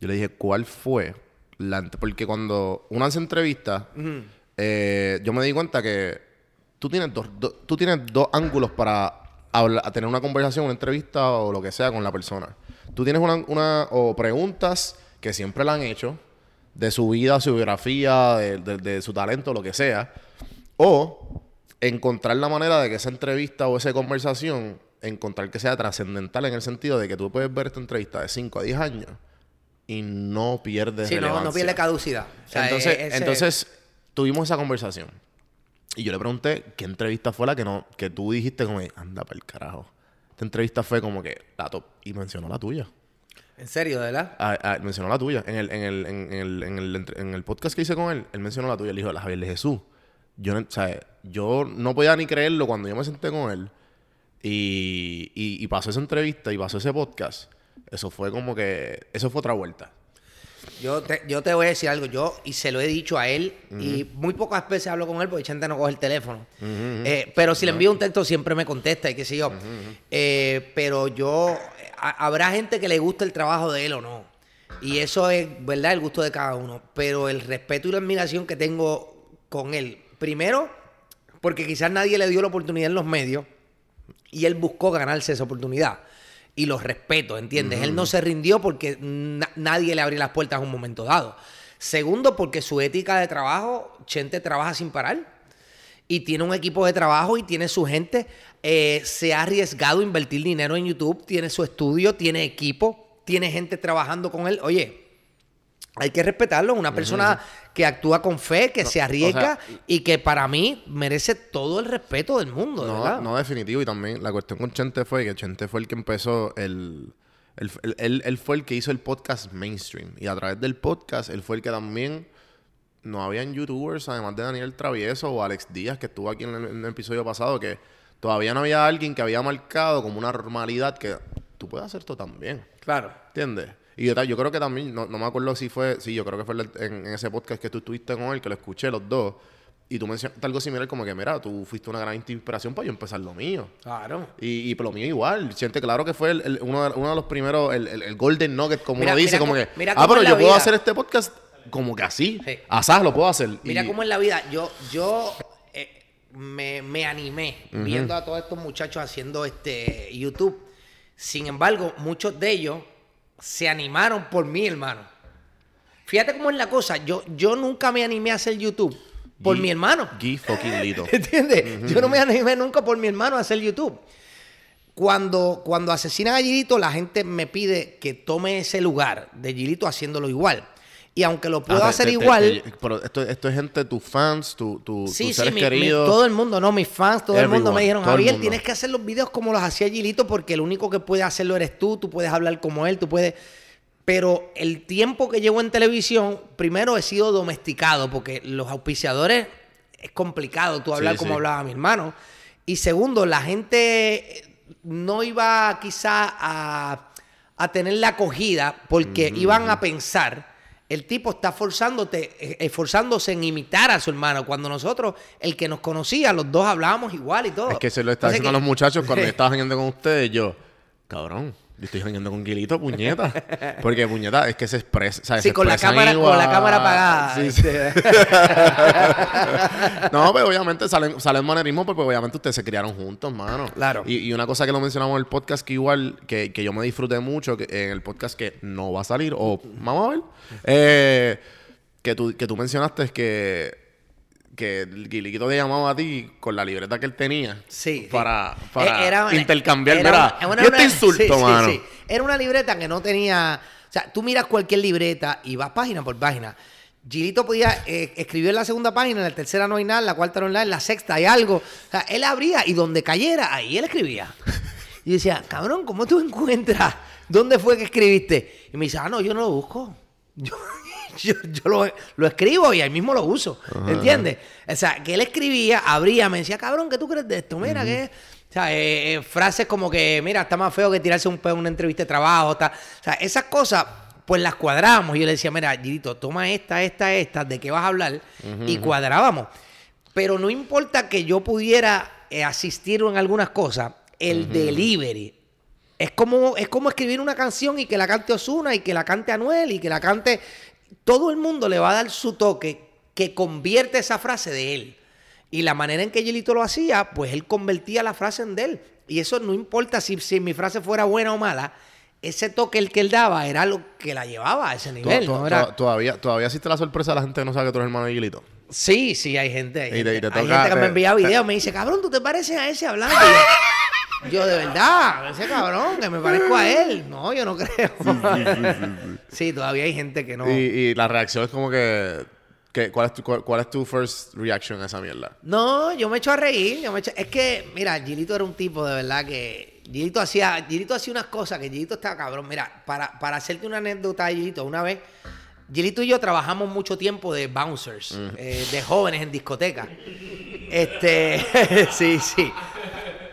Yo le dije, ¿cuál fue la... Porque cuando uno hace entrevista, eh, yo me di cuenta que tú tienes dos, do- tú tienes dos ángulos para a tener una conversación, una entrevista o lo que sea con la persona. Tú tienes una, una- o preguntas que siempre la han hecho de su vida, su biografía, de, de- de su talento, lo que sea. O encontrar la manera de que esa entrevista o esa conversación, encontrar que sea trascendental en el sentido de que tú puedes ver esta entrevista de 5 a 10 años y no pierdes Sí, no, no relevancia. pierde caducidad. O sea, entonces, e- ese- entonces tuvimos esa conversación. Y yo le pregunté qué entrevista fue la que no, que tú dijiste como, anda para el carajo. Esta entrevista fue como que la top. Y mencionó la tuya. En serio, ¿de verdad? Ah, ah, mencionó la tuya. En el, en, el, en, el, en, el, en el podcast que hice con él, él mencionó la tuya. Él dijo, la Javier de Jesús. Yo no, sea, yo no podía ni creerlo cuando yo me senté con él. Y, y, y pasó esa entrevista y pasó ese podcast. Eso fue como que... Eso fue otra vuelta. Yo te, yo te voy a decir algo, yo, y se lo he dicho a él, y muy pocas veces hablo con él porque Chente no coge el teléfono. Eh, pero si le envío un texto siempre me contesta y qué sé yo. Eh, pero yo, a- habrá gente que le guste el trabajo de él o no. Y eso es, ¿verdad? El gusto de cada uno. Pero el respeto y la admiración que tengo con él, primero, porque quizás nadie le dio la oportunidad en los medios y él buscó ganarse esa oportunidad. Y los respeto, ¿entiendes? Él no se rindió porque na- nadie le abrió las puertas en un momento dado. Segundo, porque su ética de trabajo, Chente trabaja sin parar. Y tiene un equipo de trabajo y tiene su gente. eh, se ha arriesgado a invertir dinero en YouTube. Tiene su estudio, tiene equipo, tiene gente trabajando con él. Oye, hay que respetarlo. Una persona que actúa con fe, que se arriesga y que para mí merece todo el respeto del mundo. No, verdad. no definitivo. Y también la cuestión con Chente fue que Chente fue el que empezó el... el- el- él, él fue el que hizo el podcast mainstream. Y a través del podcast, él fue el que también... No habían youtubers, además de Daniel Travieso o Alex Díaz, que estuvo aquí en el, en el episodio pasado, que todavía no había alguien que había marcado como una normalidad que tú puedes hacer esto también. Claro. ¿Entiendes? Y yo, yo creo que también, no, no me acuerdo si fue, sí, yo creo que fue en, en ese podcast que tú estuviste con él, que lo escuché los dos, y tú mencionaste algo similar como que, mira, tú fuiste una gran inspiración para yo empezar lo mío. Claro. Y, y por lo mío igual. Siente claro que fue el- el- uno, de, uno de los primeros, el, el- Golden Nugget, como Mira- uno dice, como que, mira ah, pero yo puedo vida". hacer este podcast como que así. Sí. Asaz lo puedo hacer. Mira Y- cómo es la vida. Yo, yo eh, me, me animé viendo a todos estos muchachos haciendo este YouTube. Sin embargo, muchos de ellos se animaron por mí, hermano. Fíjate cómo es la cosa. Yo, yo nunca me animé a hacer YouTube por mi hermano. Guy fucking Lito. *laughs* ¿Entiendes? Yo no me animé nunca por mi hermano a hacer YouTube. Cuando, cuando asesinan a Gilito, la gente me pide que tome ese lugar de Gilito haciéndolo igual. Y aunque lo puedo Ah, te- hacer te- igual, te- pero esto, esto es gente, tus fans, tu, tu, Sí, tus sí, seres mi- queridos. todo el mundo, no, mis fans, todo el mundo me dijeron, Javier, mundo". tienes que hacer los videos como los hacía Gilito porque el único que puede hacerlo eres tú, tú puedes hablar como él, tú puedes... Pero el tiempo que llevo en televisión, primero he sido domesticado porque los auspiciadores es complicado tú hablar Sí, como sí. hablaba mi hermano. Y segundo, la gente no iba quizá a, a tener la acogida porque iban a pensar, el tipo está forzándote, eh, esforzándose en imitar a su hermano, cuando nosotros, el que nos conocía, los dos hablábamos igual y todo. Es que se lo está Entonces haciendo a los muchachos cuando yo *laughs* estaba jangueando con ustedes. Yo, cabrón, yo estoy jangueando con Guilito, puñeta. *laughs* Porque puñeta es que se expresa. ¿sabes? Sí, Se con la cámara, con la cámara apagada. Sí, sí. este. *laughs* No, pero obviamente salen, salen manerismo porque obviamente ustedes se criaron juntos, mano. Claro. Y, y una cosa que lo mencionamos en el podcast que igual, que, que yo me disfruté mucho, que en el podcast que no va a salir, o vamos a ver, eh, que, tú, que tú mencionaste es que que el Guiliquito te llamaba a ti con la libreta que él tenía Sí, sí. para, para era- intercambiar. era Mira, una- era yo te *laughs* insulto, sí, sí, mano. sí. Era una libreta que no tenía. O sea, tú miras cualquier libreta y vas página por página. Gilito podía eh, escribir en la segunda página, en la tercera no hay nada, en la cuarta no hay nada, en la sexta hay algo. O sea, él abría y donde cayera, ahí él escribía. *laughs* Y decía, cabrón, ¿cómo tú encuentras dónde fue que escribiste? Y me dice, ah, no, yo no lo busco. Yo, *laughs* yo, yo lo, lo escribo y ahí mismo lo uso. ¿Entiendes? O sea, que él escribía, abría, me decía, cabrón, ¿qué tú crees de esto? Mira, que. O sea, eh, eh, frases como que, mira, está más feo que tirarse un pedo en una entrevista de trabajo. ta- O sea, esas cosas, pues las cuadrábamos. Y yo le decía, mira, Girito, toma esta, esta, esta, ¿de qué vas a hablar? Y cuadrábamos. Pero no importa que yo pudiera eh, asistir en algunas cosas, el delivery. Es como, es como escribir una canción y que la cante Osuna y que la cante Anuel y que la cante. Todo el mundo le va a dar su toque que convierte esa frase de él. Y la manera en que Yelito lo hacía, pues él convertía la frase en de él. Y eso no importa si, si mi frase fuera buena o mala, ese toque el que él daba era lo que la llevaba a ese nivel. to- ¿no? Era- to- todavía, todavía existe la sorpresa de la gente que no sabe que tú eres hermano de Guilito. Sí, sí, hay gente. Hay, Y te- gente, y te hay gente que me envía videos, me dice, cabrón, tú te pareces a ese hablando. Yo, yo, de verdad, ese cabrón, que me parezco a él. No, yo no *laughs* creo. Sí, todavía hay gente que no. Y, y la reacción es como que ¿Qué- cuál, es tu, cuál, cuál es tu first reaction a esa mierda? No, yo me echo a reír. Yo me echo- Es que, mira, Gilito era un tipo de verdad que. Gilito hacía, Gilito hacía unas cosas que Gilito estaba cabrón. Mira, para, para hacerte una anécdota de Gilito, una vez, Gilito y yo trabajamos mucho tiempo de bouncers, eh, de jóvenes en discoteca. Este, *laughs* sí, sí.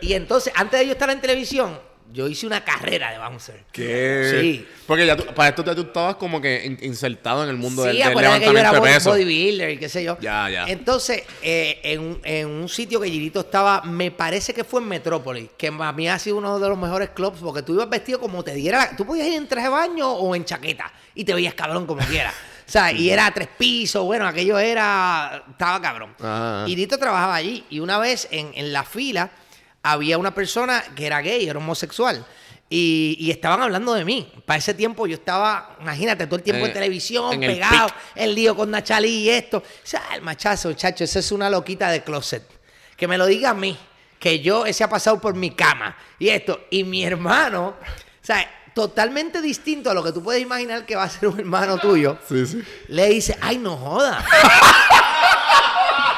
Y entonces, antes de yo estar en televisión, yo hice una carrera de bouncer. ¿Qué? Sí. Porque ya tú, para esto tú estabas como que in- insertado en el mundo del, Sí, del acuérdate que yo era levantamiento de peso. bodybuilder y qué sé yo. Ya, ya. Entonces, eh, en, un- en un sitio que Girito estaba, me parece que fue en Metrópolis, que para mí ha sido uno de los mejores clubs, porque tú ibas vestido como te diera. la- Tú podías ir en traje de baño o en chaqueta y te veías cabrón como quieras. O sea, y era tres pisos, bueno, aquello era. Estaba cabrón. Ajá. Y Girito trabajaba allí. Y una vez en, en la fila había una persona que era gay, era homosexual. Y, y estaban hablando de mí. Para ese tiempo yo estaba, imagínate, todo el tiempo En- en televisión, en pegado, el lío con Nachali y esto. O sea, el machazo, chacho, esa es una loquita de closet. Que me lo diga a mí, que yo ese ha pasado por mi cama y esto. Y mi hermano, o sea, totalmente distinto a lo que tú puedes imaginar que va a ser un hermano tuyo. Sí, sí. Le dice, ay, no joda. *laughs*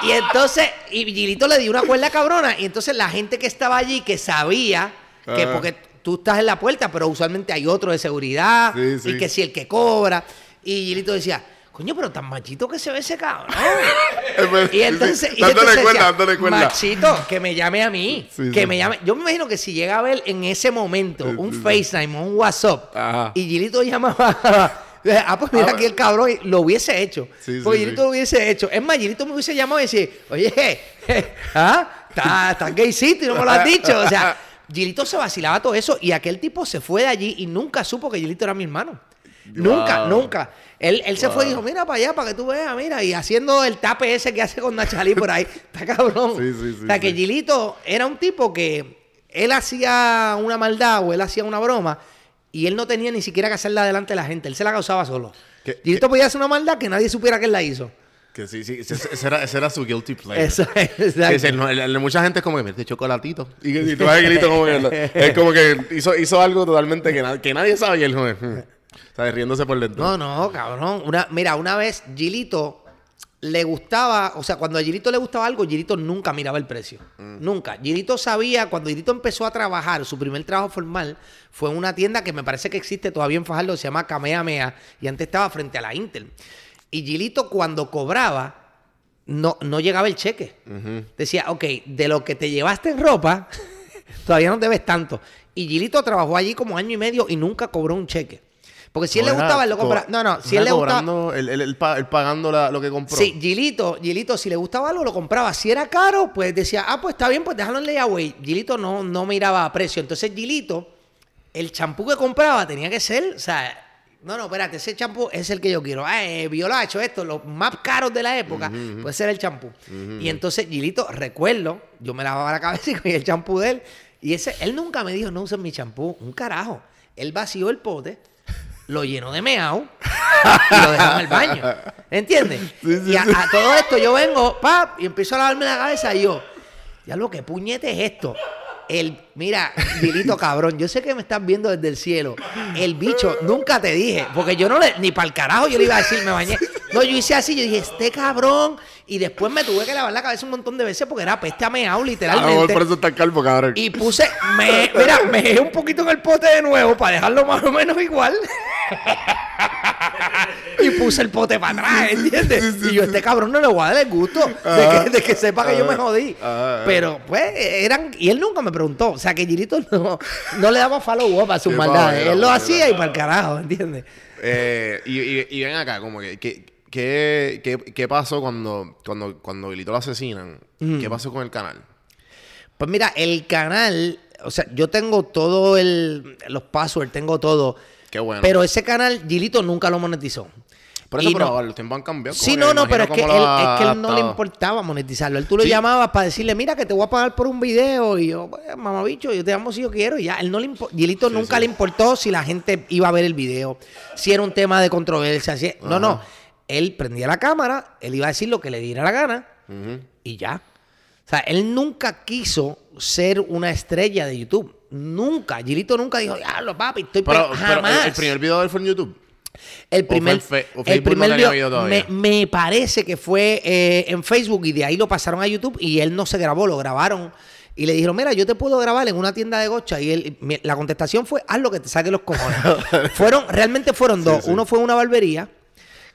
y entonces, y Gilito le dio una cuerda cabrona. Y entonces la gente que estaba allí, que sabía que Ajá. porque tú estás en la puerta, pero usualmente hay otro de seguridad. Sí, sí. Y que si el que cobra. Y Gilito decía, coño, pero tan machito que se ve ese cabrón. *laughs* Y entonces, y entonces decía. Machito, que me llame a mí. Sí, que sí. me llame. Yo me imagino que si llega a ver en ese momento un. FaceTime o un WhatsApp Ajá. y Gilito llamaba. Ah, pues mira Ah, aquí el cabrón y lo hubiese hecho. Sí, sí, Porque sí. Lo hubiese hecho. Es más, Gilito me hubiese llamado y decir, oye, *laughs* ¿ah? Estás estás gaycito y no me lo has dicho. O sea, *laughs* Gilito se vacilaba todo eso y aquel tipo se fue de allí y nunca supo que Gilito era mi hermano. Nunca, Wow. nunca. Él, él se fue y dijo, mira para allá, para que tú veas, mira, y haciendo el tape ese que hace con Nachalí por ahí. *laughs* Está cabrón. Sí, sí, sí, o sea, que. Gilito era un tipo que él hacía una maldad o él hacía una broma y él no tenía ni siquiera que hacerla delante de la gente. Él se la causaba solo. ¿Qué- Gilito qué- podía hacer una maldad que nadie supiera que él la hizo. Que sí, sí. Ese, ese era, ese era su guilty pleasure. Eso es, el- el mucha gente es como que mira este chocolatito. Y, y tú vas grito como que es como que hizo, hizo algo totalmente que, na- que nadie sabe y él joder. ¿Sabes? Riéndose por dentro. No, no, cabrón. Una, mira, una vez Gilito le gustaba, o sea, cuando a Gilito le gustaba algo, Gilito nunca miraba el precio. Nunca. Gilito sabía, cuando Gilito empezó a trabajar, su primer trabajo formal fue en una tienda que me parece que existe todavía en Fajardo, se llama Kamehameha, y antes estaba frente a la Intel. Y Gilito cuando cobraba, no, no llegaba el cheque. Decía, ok, de lo que te llevaste en ropa, *laughs* todavía no debes tanto. Y Gilito trabajó allí como año y medio y nunca cobró un cheque. Porque si él le gustaba, él lo co- compraba. No, no, si él le gustaba. él, él- él pa- él pagando la- lo que compró. Sí, Gilito, Gilito, si le gustaba algo, lo compraba. Si era caro, pues decía, ah, pues está bien, pues déjalo en layaway. Gilito no, no miraba a precio. Entonces, Gilito, el champú que compraba tenía que ser, o sea, no, no, espérate, ese champú es el que yo quiero. Ah, eh, Viola ha hecho esto, los más caros de la época, puede ser el champú. Y entonces, Gilito, recuerdo, yo me lavaba la cabeza *laughs* y cogía el champú de él. Y ese, él nunca me dijo, no usen mi champú, un carajo. Él vació el pote, lo llenó de meao y lo dejaba en el baño. ¿Entiendes? y a, a todo esto yo vengo, pap, y empiezo a lavarme la cabeza y yo, ya lo que puñete es esto. El, mira, Vilito cabrón, yo sé que me estás viendo desde el cielo. El bicho, nunca te dije, porque yo no le, ni para el carajo yo le iba a decir, me bañé. No, yo hice así, yo dije, este cabrón. Y después me tuve que lavar la cabeza un montón de veces porque era peste a meao, literalmente. por eso está calvo, cabrón. Y puse, me, mira, me dejé un poquito en el pote de nuevo para dejarlo más o menos igual. Y puse el pote para atrás, ¿entiendes? y yo, este cabrón no le voy a dar el gusto de que, de que sepa que yo me jodí. Pero, pues, eran. Y él nunca me preguntó. O sea, que Girito *laughs* no, no le daba follow up a sus maldades. Él lo hacía y para el carajo, ¿entiendes? Eh, y, y- y ven acá, como que, ¿qué, qué, qué, qué pasó cuando, cuando, cuando lo asesinan? ¿Qué pasó con el canal? Pues mira, el canal, o sea, yo tengo todo el, los passwords, tengo todo. Qué bueno. Pero ese canal, Gilito nunca lo monetizó. Por eso, Y pero no- los tiempos han cambiado. Sí, no, no, pero es que, él, es que él no le importaba monetizarlo. Él tú lo Sí. llamabas para decirle, mira, que te voy a pagar por un video. Y yo, pues, mamabicho, yo te llamo si yo quiero. Y ya, él no le impo- Gilito nunca sí. le importó si la gente iba a ver el video, si era un tema de controversia. Si... No, no. Él prendía la cámara, él iba a decir lo que le diera la gana y ya. O sea, él nunca quiso ser una estrella de YouTube. Nunca. Gilito nunca dijo, diablo, papi, estoy Pero, pe-". pero el, primer video de él fue en YouTube. El primer, el primer no video me, me parece que fue eh, en Facebook y de ahí lo pasaron a YouTube y él no se grabó, lo grabaron. Y le dijeron, mira, yo te puedo grabar en una tienda de gocha. Y él, la contestación fue, haz lo que te saque los cojones. *laughs* fueron, realmente fueron dos. Uno fue una barbería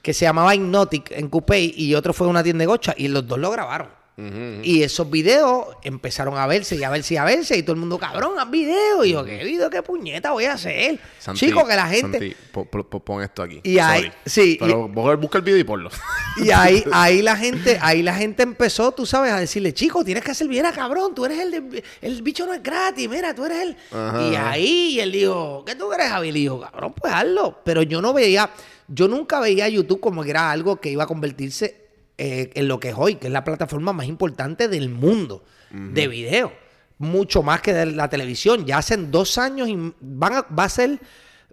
que se llamaba Hypnotic en Coupé y otro fue una tienda de gocha. Y los dos lo grabaron. Y esos videos empezaron a verse y a verse y a verse. Y todo el mundo, cabrón, haz video. Y yo, ¿qué video? ¿Qué puñeta voy a hacer? Santi, Chico, que la gente... Santi, po- po- po- pon esto aquí. Y ahí- sí, Pero busca el video y ponlo. *laughs* Y ahí, *laughs* ahí la gente, ahí la gente empezó, tú sabes, a decirle, chico, tienes que hacer bien a cabrón, tú eres el de- el bicho no es gratis, mira, tú eres el. Ajá, y ahí él dijo, ¿qué tú crees, Javi? Le dijo, cabrón, pues hazlo. Pero yo no veía, yo nunca veía YouTube como que era algo que iba a convertirse eh, en lo que es hoy, que es la plataforma más importante del mundo de video. Mucho más que de la televisión. Ya hacen dos años y van a, va a ser.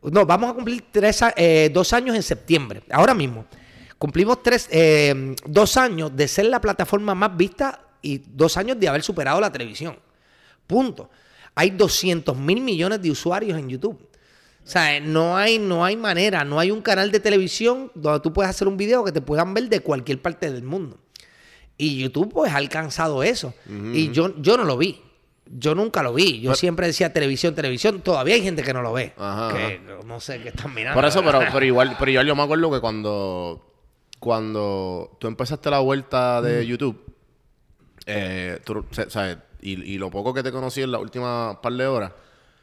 No, vamos a cumplir tres, eh, dos años en septiembre. Ahora mismo. Cumplimos tres, eh, dos años de ser la plataforma más vista y dos años de haber superado la televisión. Punto. Hay 200 mil millones de usuarios en YouTube. O sea, no hay, no hay manera, no hay un canal de televisión donde tú puedas hacer un video que te puedan ver de cualquier parte del mundo. Y YouTube pues ha alcanzado eso. Y yo, yo no lo vi. Yo nunca lo vi. Yo siempre decía televisión, televisión. Todavía hay gente que no lo ve. Ajá, que no sé qué están mirando. Por eso, pero, *laughs* pero igual, pero igual yo me acuerdo que cuando, cuando tú empezaste la vuelta de YouTube, eh, tú, sabes, y, y lo poco que te conocí en la última par de horas,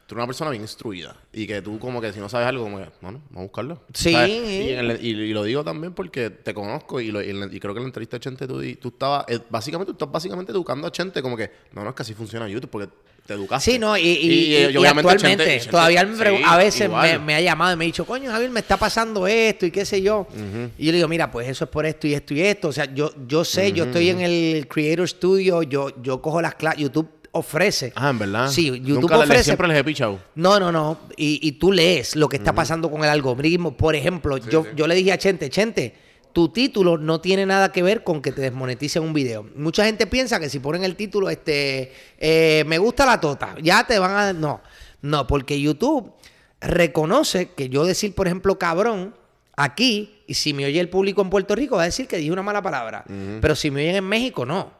tú eres una persona bien instruida. Y que tú como que si no sabes algo, como que, bueno, vamos a buscarlo. Sí. Y, en el- y- y lo digo también porque te conozco y, lo- y creo que en la entrevista de Chente tú, estabas, eh, básicamente, tú estás básicamente educando a Chente como que, no, no, es que así funciona YouTube porque te educaste. Sí, no, y, y- y- eh, actualmente, Chente- Chente- todavía me sí, a veces me ha llamado y me ha dicho, coño, Javier, me está pasando esto y qué sé yo. Y yo le digo, mira, pues eso es por esto y esto y esto. O sea, yo, yo sé, yo estoy en el Creator Studio, yo, yo cojo las clases, YouTube ofrece. Ah, en verdad. Sí, YouTube Nunca le- ofrece. Siempre les he pichado. No, no, no. Y, y tú lees lo que está pasando con el algoritmo. Por ejemplo, yo, yo le dije a Chente, Chente, tu título no tiene nada que ver con que te desmoneticen un video. Mucha gente piensa que si ponen el título, este, eh, me gusta la tota, ya te van a... No, no, porque YouTube reconoce que yo decir, por ejemplo, cabrón, aquí, y si me oye el público en Puerto Rico, va a decir que dije una mala palabra. Pero si me oyen en México, no.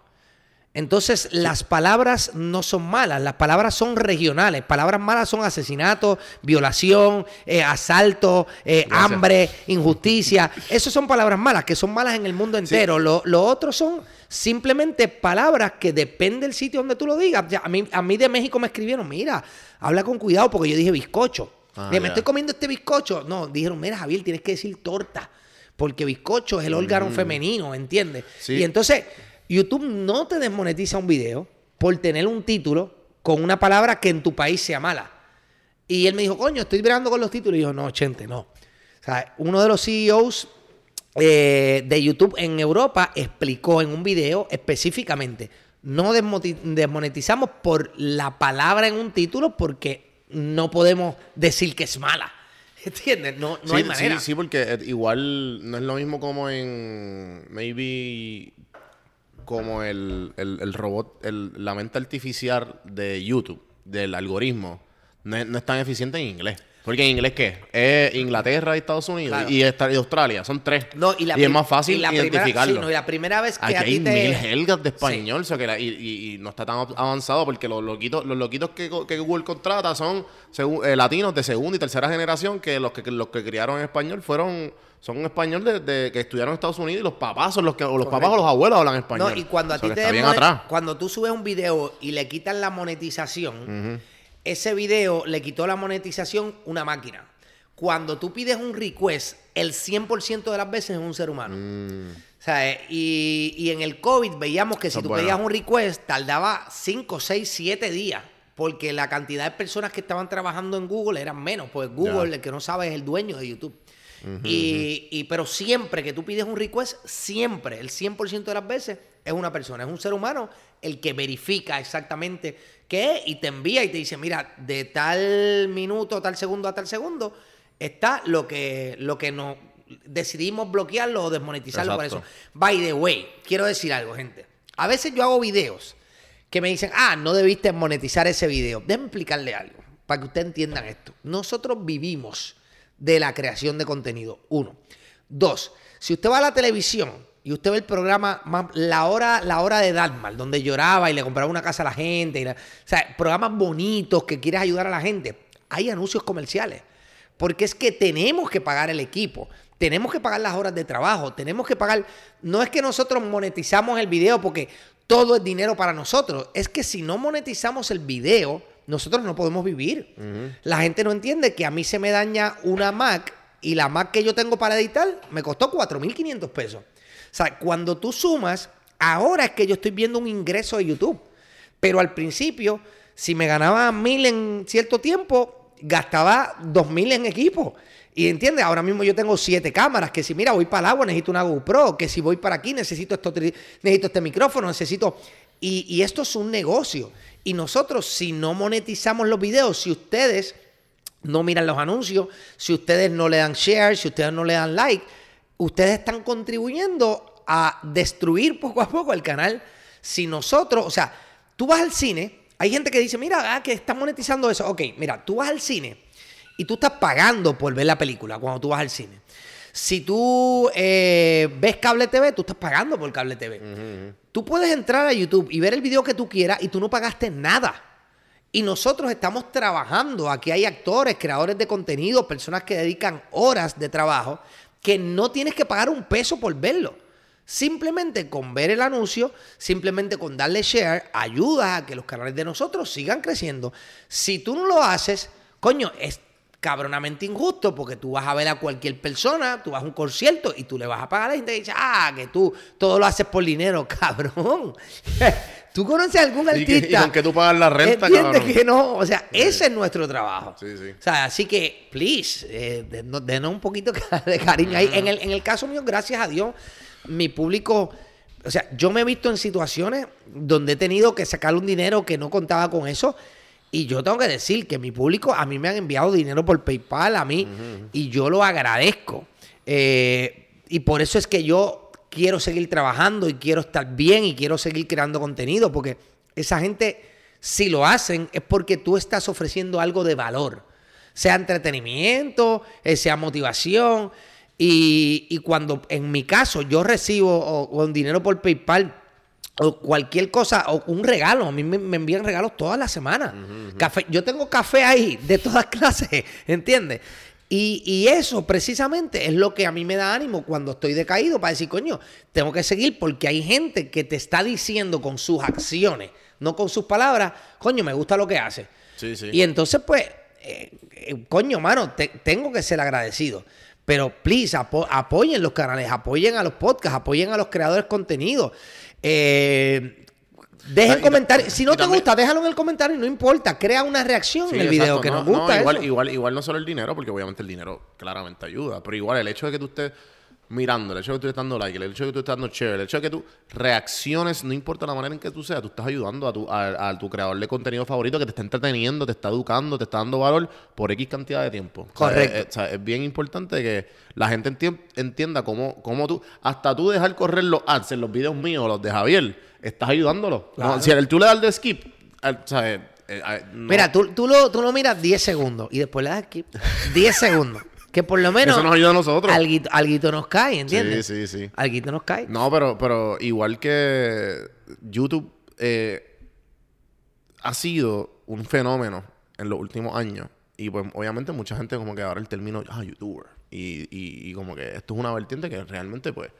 Entonces, las palabras no son malas, las palabras son regionales. Palabras malas son asesinato, violación, eh, asalto, eh, hambre, injusticia. *laughs* Esas son palabras malas, que son malas en el mundo entero. Lo, lo otro son simplemente palabras que depende del sitio donde tú lo digas. A, mí, a mí de México me escribieron, mira, habla con cuidado porque yo dije bizcocho. Ah, me estoy comiendo este bizcocho. No, dijeron, mira, Javier, tienes que decir torta. Porque bizcocho es el órgano femenino, ¿entiendes? Sí. Y entonces, YouTube no te desmonetiza un video por tener un título con una palabra que en tu país sea mala. Y él me dijo, coño, estoy bregando con los títulos. Y yo, no, Chente, no. O sea, uno de los CEOs eh, de YouTube en Europa explicó en un video específicamente, no desmonetizamos por la palabra en un título porque no podemos decir que es mala. *laughs* ¿Entiendes? No, no sí, hay manera. Sí, sí, porque eh, igual no es lo mismo como en. Maybe. Como el, el, el robot, el, la mente artificial de YouTube, del algoritmo, no es, no es tan eficiente en inglés. Porque en inglés, ¿qué? Es Inglaterra y Estados Unidos Claro. y, y Australia. Son tres. No, y, la es prim- más fácil y la primera- identificarlo. sí, no, y la primera vez que Aquí a hay te... mil helgas de español, o sea, que la- y, y- y no está tan avanzado porque los loquitos, los loquitos que, que Google contrata son segu- eh, latinos de segunda y tercera generación que los que los que criaron en español fueron son un español de, de- que estudiaron en Estados Unidos y los papás son los que o los papás o los abuelos hablan español. No, y cuando a O sea, ti te bien atrás. cuando tú subes un video y le quitan la monetización, ese video le quitó la monetización una máquina. Cuando tú pides un request, el 100% de las veces es un ser humano. Sea, eh, y, y en el COVID veíamos que si es tú bueno. pedías un request, tardaba 5, 6, 7 días. Porque la cantidad de personas que estaban trabajando en Google eran menos. Pues Google, el que no sabe, es el dueño de YouTube. Y, y- pero siempre que tú pides un request, siempre, el 100% de las veces, es una persona, es un ser humano el que verifica exactamente qué es y te envía y te dice, mira, de tal minuto, tal segundo a tal segundo, está lo que, lo que nos decidimos bloquearlo o desmonetizarlo por eso. By the way, quiero decir algo, gente. A veces yo hago videos que me dicen, ah, no debiste monetizar ese video. Déjenme explicarle algo para que ustedes entiendan esto. Nosotros vivimos de la creación de contenido. Uno. Dos, si usted va a la televisión y usted ve el programa La Hora, la hora de Dalmar, donde lloraba y le compraba una casa a la gente, y la- o sea, programas bonitos que quieres ayudar a la gente, hay anuncios comerciales. Porque es que tenemos que pagar el equipo, tenemos que pagar las horas de trabajo, tenemos que pagar... No es que nosotros monetizamos el video porque todo es dinero para nosotros, es que si no monetizamos el video, nosotros no podemos vivir. La gente no entiende que a mí se me daña una Mac y la Mac que yo tengo para editar me costó 4.500 pesos. O sea, cuando tú sumas, ahora es que yo estoy viendo un ingreso de YouTube. Pero al principio, si me ganaba mil en cierto tiempo, gastaba dos mil en equipo. Y entiendes, ahora mismo yo tengo siete cámaras, que si mira, voy para el agua, necesito una GoPro, que si voy para aquí, necesito, esto, necesito este micrófono, necesito... Y, y esto es un negocio. Y nosotros, si no monetizamos los videos, si ustedes no miran los anuncios, si ustedes no le dan share, si ustedes no le dan like, ustedes están contribuyendo a destruir poco a poco el canal. Si nosotros, o sea, tú vas al cine, hay gente que dice, mira, ah, que están monetizando eso. Ok, mira, tú vas al cine y tú estás pagando por ver la película cuando tú vas al cine. Si tú eh, ves cable TV, tú estás pagando por cable TV. Tú puedes entrar a YouTube y ver el video que tú quieras y tú no pagaste nada. Y nosotros estamos trabajando. Aquí hay actores, creadores de contenido, personas que dedican horas de trabajo que no tienes que pagar un peso por verlo. Simplemente con ver el anuncio, simplemente con darle share, ayuda a que los canales de nosotros sigan creciendo. Si tú no lo haces, coño, es cabronamente injusto porque tú vas a ver a cualquier persona, tú vas a un concierto y tú le vas a pagar a la gente y dice, ah, que tú todo lo haces por dinero, *laughs* cabrón. *laughs* ¿Tú conoces a algún Y que- y artista? con que tú pagas la renta, ¿Entiendes cabrón? que no? O sea, ese es nuestro trabajo. Sí, sí. O sea, así que, please, eh, denos, denos un poquito *laughs* de cariño ahí. En el, en el caso mío, gracias a Dios, mi público, o sea, yo me he visto en situaciones donde he tenido que sacar un dinero que no contaba con eso. Y yo tengo que decir que mi público, a mí me han enviado dinero por PayPal, a mí, y yo lo agradezco. Eh, y por eso es que yo quiero seguir trabajando y quiero estar bien y quiero seguir creando contenido, porque esa gente, si lo hacen, es porque tú estás ofreciendo algo de valor, sea entretenimiento, eh, sea motivación. Y, y cuando en mi caso yo recibo o, dinero por PayPal o cualquier cosa, o un regalo, a mí me, me envían regalos todas las semanas. Café, yo tengo café ahí de todas *laughs* clases, ¿entiendes? Y, y eso precisamente es lo que a mí me da ánimo cuando estoy decaído para decir, coño, tengo que seguir porque hay gente que te está diciendo con sus acciones, no con sus palabras, coño, me gusta lo que hace. Sí, sí. Y entonces, pues, eh, eh, coño, mano, te- tengo que ser agradecido. Pero, please, apo- apoyen los canales, apoyen a los podcasts, apoyen a los creadores de contenido. Eh, dejen Ah, comentarios. Si no te también- gusta, déjalo en el comentario, no importa. Crea una reacción Sí, en el video que No, nos no, gusta. igual, eso. igual, igual no solo el dinero, porque obviamente el dinero claramente ayuda, pero igual el hecho de que tú estés mirando, el hecho de que tú estés dando like, el hecho de que tú estés dando share, el hecho de que tú reacciones, no importa la manera en que tú seas, tú estás ayudando a tu, a, a tu creador de contenido favorito que te está entreteniendo, te está educando, te está dando valor por X cantidad de tiempo. O sea, Correcto. es, es- o sea, es bien importante que la gente entien- entienda cómo, cómo tú, hasta tú dejar correr los ads en los videos míos los de Javier, estás ayudándolo. Claro. No, si el, tú le das el de skip, al- sea, eh, eh, eh, no- Mira, tú, tú, lo, tú lo miras 10 segundos y después le das aquí 10 segundos. Que por lo menos Eso nos ayuda a nosotros. alguito, alguito nos cae, ¿entiendes? Sí, sí, sí. Alguito nos cae. No, pero, pero igual que YouTube eh, ha sido un fenómeno en los últimos años. Y pues obviamente mucha gente como que ahora el término, ah, youtuber. Y, y, y como que esto es una vertiente que realmente pues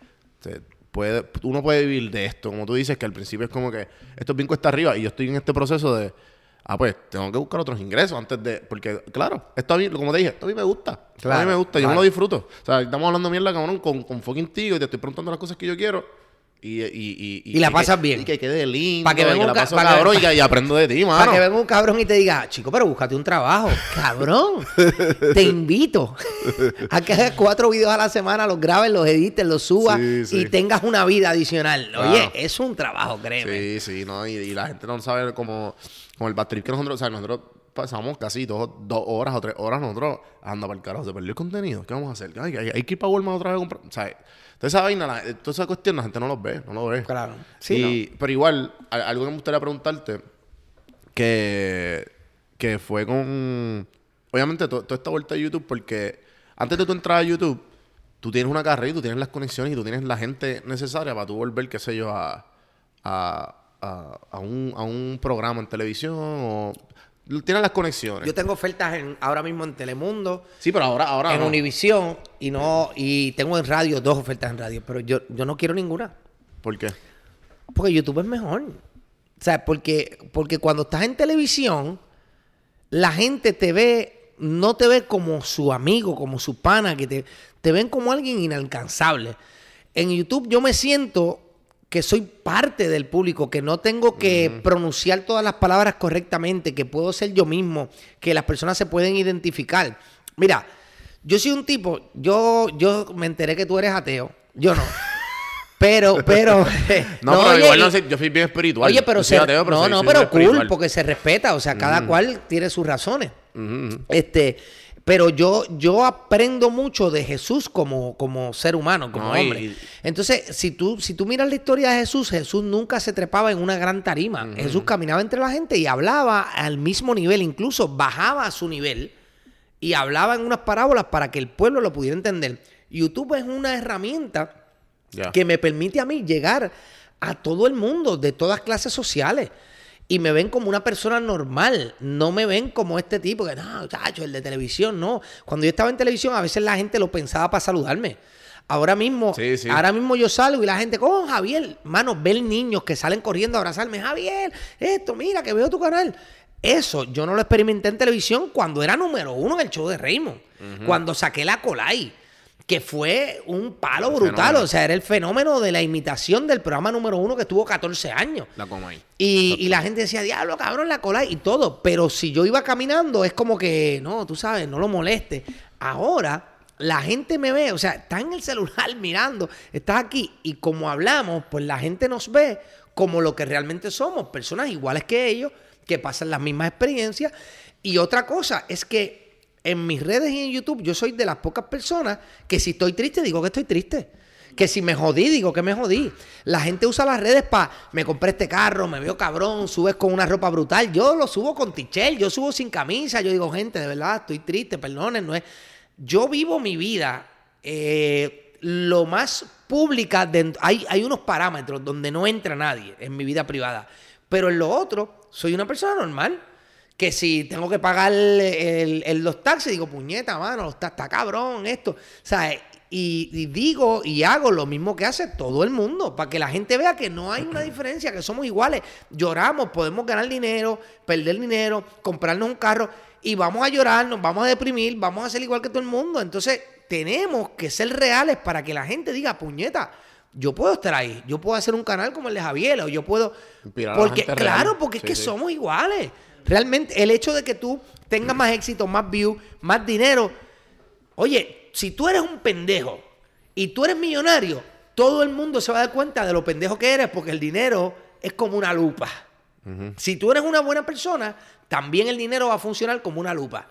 se puede, uno puede vivir de esto. Como tú dices, que al principio es como que esto es bien cuesta arriba. Y yo estoy en este proceso de, ah, pues tengo que buscar otros ingresos antes de, porque claro, esto a mí, como te dije, esto a mí me gusta. a Claro, mí me gusta, yo me lo disfruto. O sea, estamos hablando mierda, cabrón, con, con fucking tío y te estoy preguntando las cosas que yo quiero. Y, y, y, Y la que- pasas bien. Y que quede lindo. Pa' que venga que un ca- que- cabrón que- y aprendo de ti, *laughs* mano. Para que venga un cabrón y te diga, chico, pero búscate un trabajo. *laughs* Cabrón, *laughs* te invito a que hagas cuatro videos a la semana, los grabes, los edites, los subas Sí, sí. y tengas una vida adicional. Claro. Oye, es un trabajo, créeme. Sí, sí, no, y, la gente no sabe como, como el bad trip que nosotros, o sea, nosotros pasamos casi dos, dos horas o tres horas nosotros anda para el carajo, se perdió el contenido, ¿qué vamos a hacer? Ay, hay, hay que ir para Walmart otra vez a comprar, o sea, toda esa vaina, la- toda esa cuestión la gente no los ve, no lo ve. Claro. Sí, Y- Pero igual, a- algo que me gustaría preguntarte, que, que fue con, obviamente, to- toda esta vuelta de YouTube, porque antes de tú entrar a YouTube, tú tienes una carrera y tú tienes las conexiones y tú tienes la gente necesaria para tú volver, qué sé yo, a, a, a, a un, a un programa en televisión o... Tienes las conexiones. Yo tengo ofertas en, ahora mismo en Telemundo, Sí, pero ahora, ahora en no. Univisión y no y tengo en radio dos ofertas en radio, pero yo, yo no quiero ninguna. ¿Por qué? Porque YouTube es mejor. O sea, porque, porque cuando estás en televisión, la gente te ve, no te ve como su amigo, como su pana, que te, te ven como alguien inalcanzable. En YouTube yo me siento que soy parte del público, que no tengo que pronunciar todas las palabras correctamente, que puedo ser yo mismo, que las personas se pueden identificar. Mira, yo soy un tipo, yo, yo me enteré que tú eres ateo, yo no. *laughs* Pero, pero. No, *laughs* pero oye, igual no sé, yo soy bien espiritual. Oye, pero, no, soy- no, soy pero cool, espiritual. porque se respeta, o sea, cada cual tiene sus razones. Este, pero yo, yo aprendo mucho de Jesús como, como ser humano, como hombre. Entonces, si tú, si tú miras la historia de Jesús, Jesús nunca se trepaba en una gran tarima. Jesús caminaba entre la gente y hablaba al mismo nivel, incluso bajaba a su nivel y hablaba en unas parábolas para que el pueblo lo pudiera entender. YouTube es una herramienta que me permite a mí llegar a todo el mundo de todas clases sociales. Y me ven como una persona normal, no me ven como este tipo que, no, chacho, el de televisión, no. Cuando yo estaba en televisión, a veces la gente lo pensaba para saludarme. Ahora mismo, Sí, sí. ahora mismo yo salgo y la gente, oh, Javier, mano, ver niños que salen corriendo a abrazarme, Javier, esto, mira, que veo tu canal. Eso yo no lo experimenté en televisión cuando era número uno en el show de Raymond. Cuando saqué la Colai, que fue un palo brutal. O sea, era el fenómeno de la imitación del programa número uno que estuvo 14 años. La coma ahí. Y, y la gente decía, diablo, cabrón, la cola y todo. Pero si yo iba caminando, es como que, no, tú sabes, no lo moleste. Ahora, la gente me ve, o sea, está en el celular *laughs* mirando, estás aquí. Y como hablamos, pues la gente nos ve como lo que realmente somos, personas iguales que ellos, que pasan las mismas experiencias. Y otra cosa es que en mis redes y en YouTube, yo soy de las pocas personas que si estoy triste, digo que estoy triste. Que si me jodí, digo que me jodí. La gente usa las redes para, me compré este carro, me veo cabrón, subes con una ropa brutal. Yo lo subo con tichel, yo subo sin camisa. Yo digo, gente, de verdad, estoy triste, perdonen, no es. Yo vivo mi vida eh, lo más pública. de- hay, hay unos parámetros donde no entra nadie en mi vida privada. Pero en lo otro, soy una persona normal. Que si tengo que pagar el- el- los taxis, digo, puñeta, mano, ta- está cabrón, esto. O sea, y, y digo y hago lo mismo que hace todo el mundo, para que la gente vea que no hay una diferencia, que somos iguales. Lloramos, podemos ganar dinero, perder dinero, comprarnos un carro, y vamos a llorar, nos vamos a deprimir, vamos a ser igual que todo el mundo. Entonces, tenemos que ser reales para que la gente diga, puñeta, yo puedo estar ahí, yo puedo hacer un canal como el de Javier, o yo puedo... Inspirar Porque, real. claro, porque es que sí. somos iguales. Realmente, el hecho de que tú tengas más éxito, más views, más dinero. Oye, si tú eres un pendejo y tú eres millonario, todo el mundo se va a dar cuenta de lo pendejo que eres porque el dinero es como una lupa. Si tú eres una buena persona, también el dinero va a funcionar como una lupa.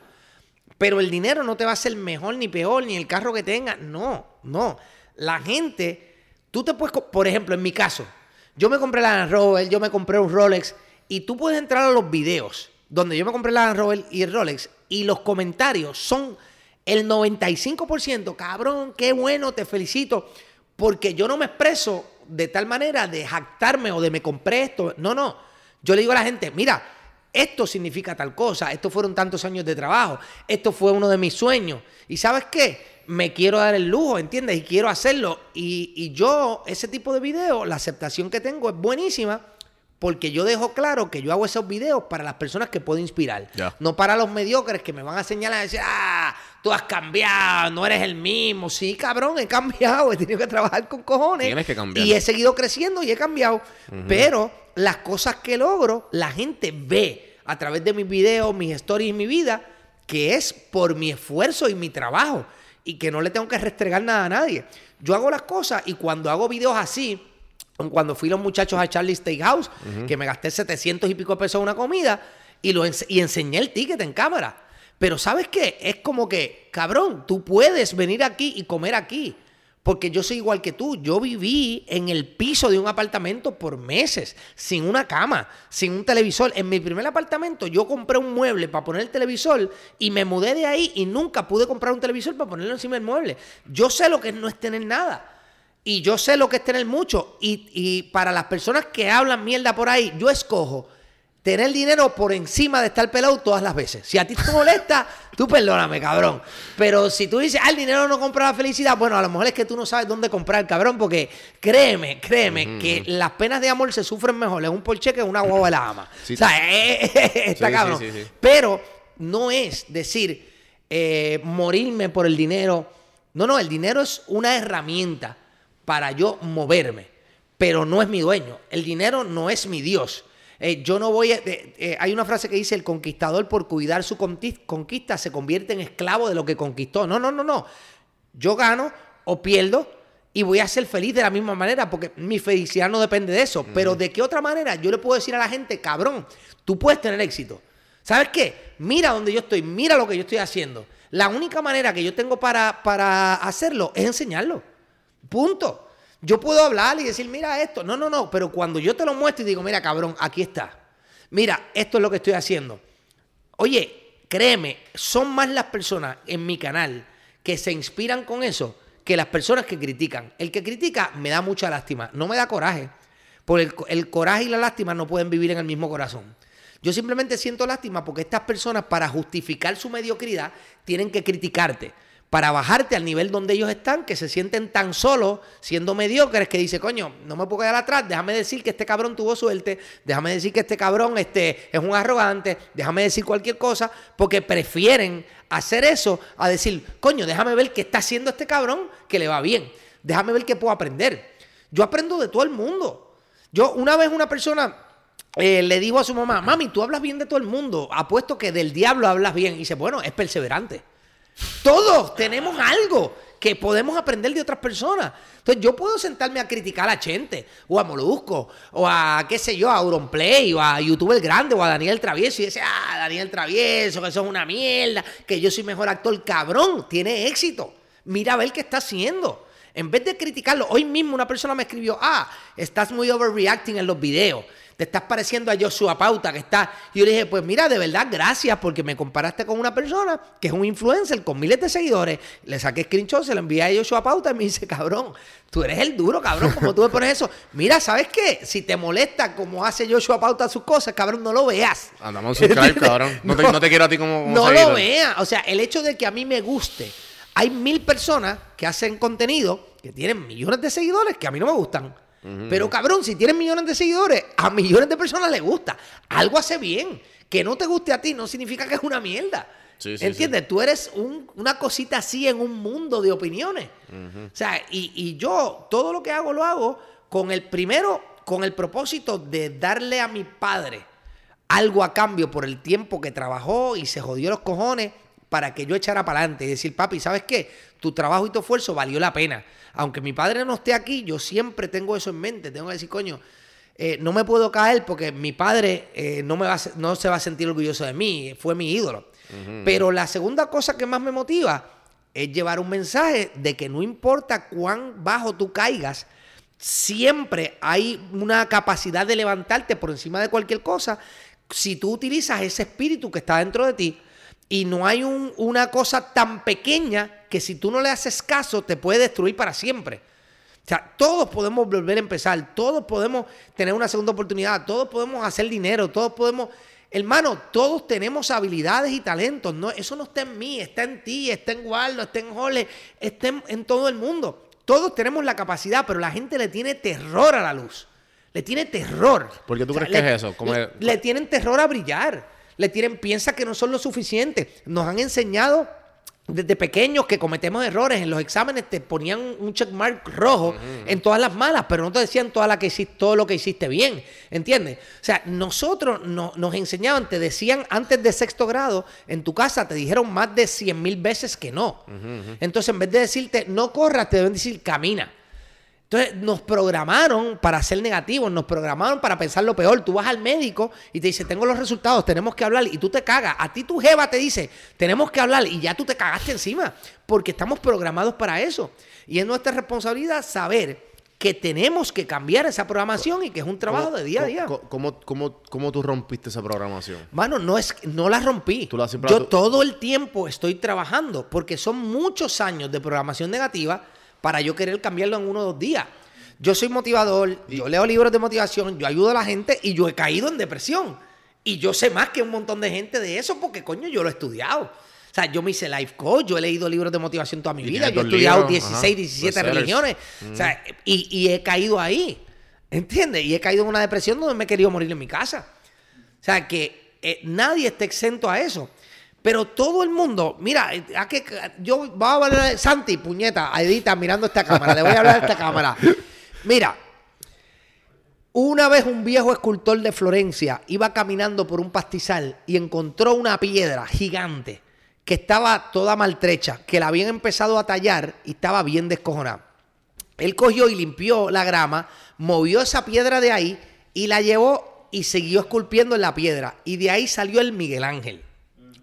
Pero el dinero no te va a hacer mejor ni peor, ni el carro que tengas. No, no. La gente, tú te puedes, por ejemplo, en mi caso, yo me compré la Rover, yo me compré un Rolex, y tú puedes entrar a los videos donde yo me compré la Land Rover y Rolex, y los comentarios son el 95%, cabrón, qué bueno, te felicito, porque yo no me expreso de tal manera de jactarme o de me compré esto. No, no. Yo le digo a la gente, mira, esto significa tal cosa, estos fueron tantos años de trabajo, esto fue uno de mis sueños. ¿Y sabes qué? Me quiero dar el lujo, ¿entiendes? Y quiero hacerlo. Y, y yo, ese tipo de videos, la aceptación que tengo es buenísima porque yo dejo claro que yo hago esos videos para las personas que puedo inspirar. No para los mediocres que me van a señalar y decir, ah, tú has cambiado, no eres el mismo. Sí, cabrón, he cambiado, he tenido que trabajar con cojones. Tienes que cambiar. Y he seguido creciendo y he cambiado. Pero las cosas que logro, la gente ve a través de mis videos, mis stories y mi vida, que es por mi esfuerzo y mi trabajo. Y que no le tengo que restregar nada a nadie. Yo hago las cosas y cuando hago videos así, cuando fui los muchachos a Charlie Steakhouse, que me gasté 700 y pico pesos en una comida y, lo y enseñé el ticket en cámara. Pero ¿sabes qué? Es como que, cabrón, tú puedes venir aquí y comer aquí. Porque yo soy igual que tú. Yo viví en el piso de un apartamento por meses, sin una cama, sin un televisor. En mi primer apartamento yo compré un mueble para poner el televisor y me mudé de ahí y nunca pude comprar un televisor para ponerlo encima del mueble. Yo sé lo que no es tener nada. Y yo sé lo que es tener mucho. Y, y para las personas que hablan mierda por ahí, yo escojo tener dinero por encima de estar pelado todas las veces. Si a ti te molesta, *laughs* tú perdóname, cabrón. Pero si tú dices, ah, el dinero no compra la felicidad, bueno, a lo mejor es que tú no sabes dónde comprar, cabrón, porque créeme, créeme, que las penas de amor se sufren mejor en un porche que en una guagua de la ama. Sí. o sea, eh, eh, eh, está Sí, cabrón. sí. Pero no es decir, morirme por el dinero. No, no, el dinero es una herramienta para yo moverme, pero no es mi dueño. El dinero no es mi Dios. Eh, yo no voy a... eh, eh, hay una frase que dice, el conquistador por cuidar su conquista se convierte en esclavo de lo que conquistó. No, no, no, no. Yo gano o pierdo y voy a ser feliz de la misma manera porque mi felicidad no depende de eso. Pero de qué otra manera yo le puedo decir a la gente, cabrón, tú puedes tener éxito. ¿Sabes qué? Mira donde yo estoy, mira lo que yo estoy haciendo. La única manera que yo tengo para, para hacerlo es enseñarlo. Punto. Yo puedo hablar y decir, mira esto. No, no, no. Pero cuando yo te lo muestro y digo, mira, cabrón, aquí está. Mira, esto es lo que estoy haciendo. Oye, créeme, son más las personas en mi canal que se inspiran con eso que las personas que critican. El que critica me da mucha lástima, no me da coraje. Porque el, co- el coraje y la lástima no pueden vivir en el mismo corazón. Yo simplemente siento lástima porque estas personas, para justificar su mediocridad, tienen que criticarte. Para bajarte al nivel donde ellos están, que se sienten tan solos, siendo mediocres, que dice, coño, no me puedo quedar atrás, déjame decir que este cabrón tuvo suerte, déjame decir que este cabrón este, es un arrogante, déjame decir cualquier cosa, porque prefieren hacer eso a decir, coño, déjame ver qué está haciendo este cabrón que le va bien, déjame ver qué puedo aprender. Yo aprendo de todo el mundo. Yo, una vez una persona eh, le dijo a su mamá, mami, tú hablas bien de todo el mundo, apuesto que del diablo hablas bien. Y dice, bueno, es perseverante. Todos tenemos algo que podemos aprender de otras personas. Entonces yo puedo sentarme a criticar a Chente, o a Molusco, o a, qué sé yo, a Auronplay, o a YouTuber Grande, o a Daniel Travieso, y dice, ah, Daniel Travieso, que eso es una mierda, que yo soy mejor actor. Cabrón, tiene éxito. Mira a ver qué está haciendo. En vez de criticarlo, hoy mismo una persona me escribió, ah, estás muy overreacting en los videos. Te estás pareciendo a Joshua Pauta que está. Y yo le dije, pues mira, de verdad, gracias porque me comparaste con una persona que es un influencer con miles de seguidores. Le saqué screenshot, se lo envié a Joshua Pauta y me dice, cabrón, tú eres el duro, cabrón, como tú me pones eso. *laughs* Mira, ¿sabes qué? Si te molesta como hace Joshua Pauta sus cosas, cabrón, no lo veas. Andamos un subscribe, *laughs* cabrón. No te, no te quiero a ti como, como No seguidor. lo vea. O sea, el hecho de que a mí me guste. Hay mil personas que hacen contenido que tienen millones de seguidores que a mí no me gustan. Pero cabrón, si tienen millones de seguidores, a millones de personas les gusta. Algo hace bien. Que no te guste a ti no significa que es una mierda. Sí, sí, ¿Entiendes? Tú eres un- una cosita así en un mundo de opiniones. O sea, y, y yo todo lo que hago lo hago con el primero, con el propósito de darle a mi padre algo a cambio por el tiempo que trabajó y se jodió los cojones para que yo echara para adelante y decir, papi, ¿sabes qué? Tu trabajo y tu esfuerzo valió la pena. Aunque mi padre no esté aquí, yo siempre tengo eso en mente. Tengo que decir, coño, eh, no me puedo caer porque mi padre eh, no, me va a no se va a sentir orgulloso de mí, fue mi ídolo. Pero la segunda cosa que más me motiva es llevar un mensaje de que no importa cuán bajo tú caigas, siempre hay una capacidad de levantarte por encima de cualquier cosa si tú utilizas ese espíritu que está dentro de ti. Y no hay un- una cosa tan pequeña que si tú no le haces caso te puede destruir para siempre. O sea, todos podemos volver a empezar, todos podemos tener una segunda oportunidad, todos podemos hacer dinero, todos podemos... Hermano, todos tenemos habilidades y talentos. No, eso no está en mí, está en ti, está en Waldo, está en Jole, está en, en todo el mundo. Todos tenemos la capacidad, pero la gente le tiene terror a la luz. Le tiene terror. ¿Por qué tú crees que es eso? Como le, el- le tienen terror a brillar. Le tienen, piensa que no son lo suficiente. Nos han enseñado desde pequeños que cometemos errores. En los exámenes te ponían un checkmark rojo en todas las malas, pero no te decían toda la que hiciste, todo lo que hiciste bien. ¿Entiendes? O sea, nosotros no- nos enseñaban, te decían antes de sexto grado, en tu casa te dijeron más de 100 mil veces que no. Entonces, en vez de decirte no corras, te deben decir camina. Entonces nos programaron para ser negativos, nos programaron para pensar lo peor. Tú vas al médico y te dice, tengo los resultados, tenemos que hablar, y tú te cagas. A ti tu jeva te dice, tenemos que hablar, y ya tú te cagaste encima, porque estamos programados para eso. Y es nuestra responsabilidad saber que tenemos que cambiar esa programación y que es un trabajo de día a día. ¿Cómo, cómo, cómo- cómo tú rompiste esa programación? Mano, no es, no la rompí. Tú la- siempre Yo la- todo el tiempo estoy trabajando porque son muchos años de programación negativa para yo querer cambiarlo en uno o dos días. Yo soy motivador, yo leo libros de motivación, yo ayudo a la gente y yo he caído en depresión. Y yo sé más que un montón de gente de eso porque, coño, yo lo he estudiado. O sea, yo me hice life coach, yo he leído libros de motivación toda mi vida, yo he estudiado libros, 16, ajá, 17 bestsellers. religiones. O sea, y, y he caído ahí. ¿Entiendes? Y he caído en una depresión donde me he querido morir en mi casa. O sea, que eh, nadie está exento a eso. Pero todo el mundo, mira, eh, a que, yo voy a hablar, Santi, puñeta, Edita mirando esta cámara, le voy a hablar a esta cámara. Mira, una vez un viejo escultor de Florencia iba caminando por un pastizal y encontró una piedra gigante que estaba toda maltrecha, que la habían empezado a tallar y estaba bien descojonada. Él cogió y limpió la grama, movió esa piedra de ahí y la llevó y siguió esculpiendo en la piedra. Y de ahí salió el Miguel Ángel.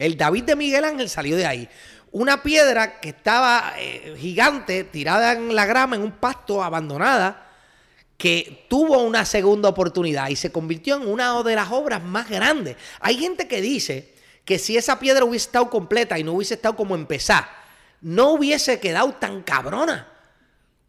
El David de Miguel Ángel salió de ahí. Una piedra que estaba eh, gigante, tirada en la grama, en un pasto, abandonada, que tuvo una segunda oportunidad y se convirtió en una de las obras más grandes. Hay gente que dice que si esa piedra hubiese estado completa y no hubiese estado como empezar, no hubiese quedado tan cabrona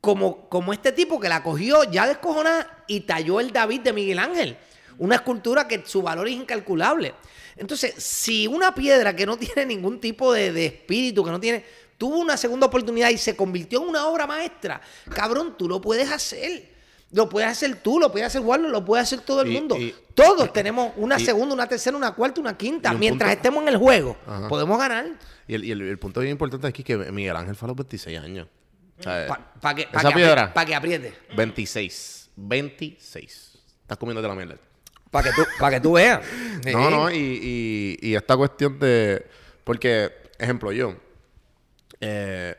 como, como este tipo que la cogió ya descojonada y talló el David de Miguel Ángel. Una escultura que su valor es incalculable. Entonces, si una piedra que no *laughs* tiene ningún tipo de, de espíritu, que no tiene, tuvo una segunda oportunidad y se convirtió en una obra maestra, cabrón, tú lo puedes hacer. Lo puedes hacer tú, lo puedes hacer Warner, lo puede hacer todo el Y- mundo. y- Todos tenemos una segunda, una tercera, una cuarta, una quinta. Mientras punto- estemos en el juego, Ajá. podemos ganar. Y el, y el- el punto bien importante aquí es que Miguel Ángel fue a los 26 años. Para pa que, pa que apriete. 26. 26. Estás comiéndote la mierda. Para que, tú, pa' que tú veas. No, no, y, y, y esta cuestión de. Porque, ejemplo, yo. Eh,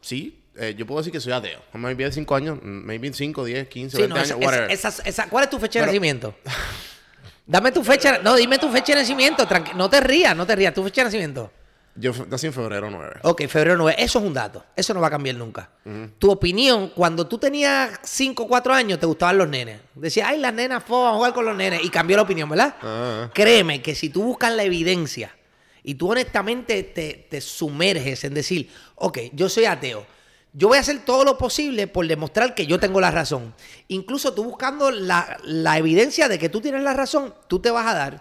sí, eh, yo puedo decir que soy ateo. Maybe de 5 años, maybe 5, 10, 15, Sí, 20 no, años, esa- whatever. esa- esa- esa- ¿Cuál es tu fecha de Pero- nacimiento? Dame tu fecha. No, dime tu fecha de nacimiento. tranqui- no te rías, no te rías. Tu fecha de nacimiento. Yo nací en febrero 9. Ok, febrero 9. Eso es un dato. Eso no va a cambiar nunca. Tu opinión, cuando tú tenías 5 o 4 años, te gustaban los nenes. Decías, ay, las nenas, fo, vamos a jugar con los nenes. Y cambió la opinión, ¿verdad? Ah. Créeme que si tú buscas la evidencia y tú honestamente te, te sumerges en decir, ok, yo soy ateo. Yo voy a hacer todo lo posible por demostrar que yo tengo la razón. Incluso tú buscando la, la evidencia de que tú tienes la razón, tú te vas a dar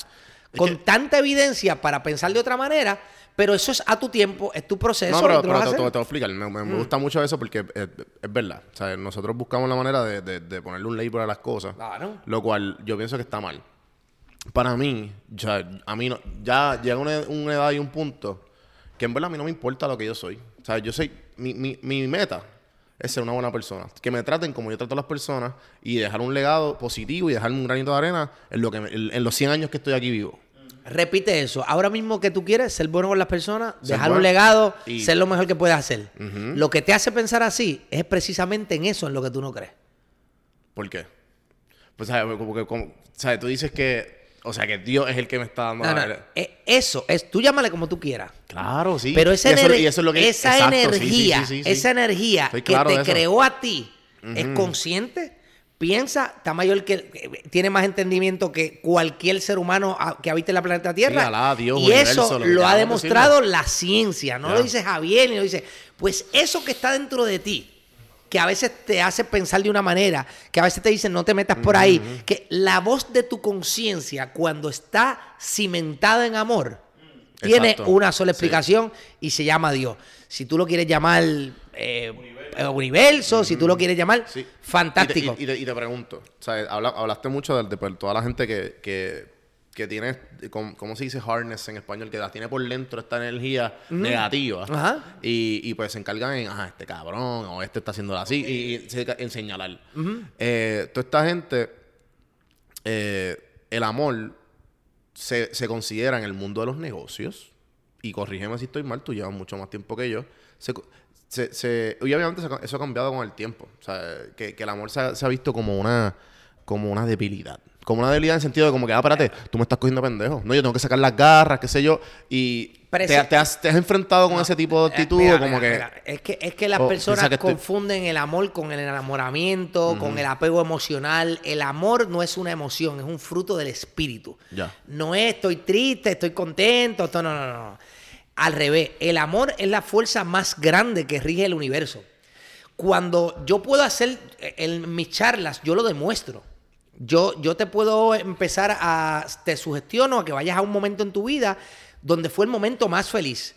con tanta evidencia para pensar de otra manera, pero eso es a tu tiempo, es tu proceso. No, pero, pero te, te- te voy a explicar. Me, me- me Mm. gusta mucho eso porque es, es verdad. O sea, nosotros buscamos la manera de, de- de ponerle un label a las cosas. Claro. Lo cual yo pienso que está mal. Para mí, ya, a mí no, ya llega una, una edad y un punto que en verdad a mí no me importa lo que yo soy. O sea, yo soy. Mi, mi, mi meta es ser una buena persona. Que me traten como yo trato a las personas y dejar un legado positivo y dejarme un granito de arena en, lo que me- en, en los 100 años que estoy aquí vivo. Repite eso. Ahora mismo que tú quieres ser bueno con las personas, Ser dejar un legado, y- ser lo mejor que puedes hacer. Lo que te hace pensar así es precisamente en eso, en lo que tú no crees. ¿Por qué? Pues, ¿sabes? Como que, como- ¿sabes? Tú dices que. O sea, que Dios es el que me está dando No, la- no, eh, Eso, es, tú llámale como tú quieras. Claro, sí. Pero esa, Y eso- ener- y eso es lo que- esa exacto, energía, sí, sí, sí. esa energía Estoy que claro te creó a ti, es consciente, piensa, está mayor que, tiene más entendimiento que cualquier ser humano que habite en la planeta Tierra. Sí, Alá, Dios, y eso lo ha demostrado la ciencia, no lo dice Javier, ni lo dice. Pues eso que está dentro de ti, que a veces te hace pensar de una manera, que a veces te dicen no te metas por ahí, que la voz de tu conciencia cuando está cimentada en amor, tiene una sola Sí. explicación y se llama Dios. Si tú lo quieres llamar eh, eh, universo, si tú lo quieres llamar, Sí. fantástico. Y te, y- y te- y te pregunto, habla- hablaste mucho de, de, pues, toda la gente que, que, que tiene, ¿cómo, cómo se dice harness en español? Que la tiene por dentro esta energía negativa. Ajá. Y, y, pues se encargan en, ajá, este cabrón, o este está haciendo así, y, en señalar. Eh, toda esta gente, eh, el amor se, se considera en el mundo de los negocios, y corrígeme si estoy mal, tú llevas mucho más tiempo que yo, se se, se- y obviamente eso, eso ha cambiado con el tiempo. O sea, que, que el amor se ha, se ha visto como una, como una debilidad. Como una debilidad en el sentido de como que, ah, espérate, tú me estás cogiendo pendejo. No, yo tengo que sacar las garras, qué sé yo. Y te, te has, te has enfrentado con ese tipo de Eh, actitud, mira, como mira, que... mira, es que es que las Oh, personas que estoy- confunden el amor con el enamoramiento, con el apego emocional. El amor no es una emoción, es un fruto del espíritu. Ya. No es estoy triste, estoy contento, esto no, no, no. Al revés, el amor es la fuerza más grande que rige el universo. Cuando yo puedo hacer eh, en mis charlas, yo lo demuestro. Yo, yo te puedo empezar a, te sugestiono a que vayas a un momento en tu vida donde fue el momento más feliz.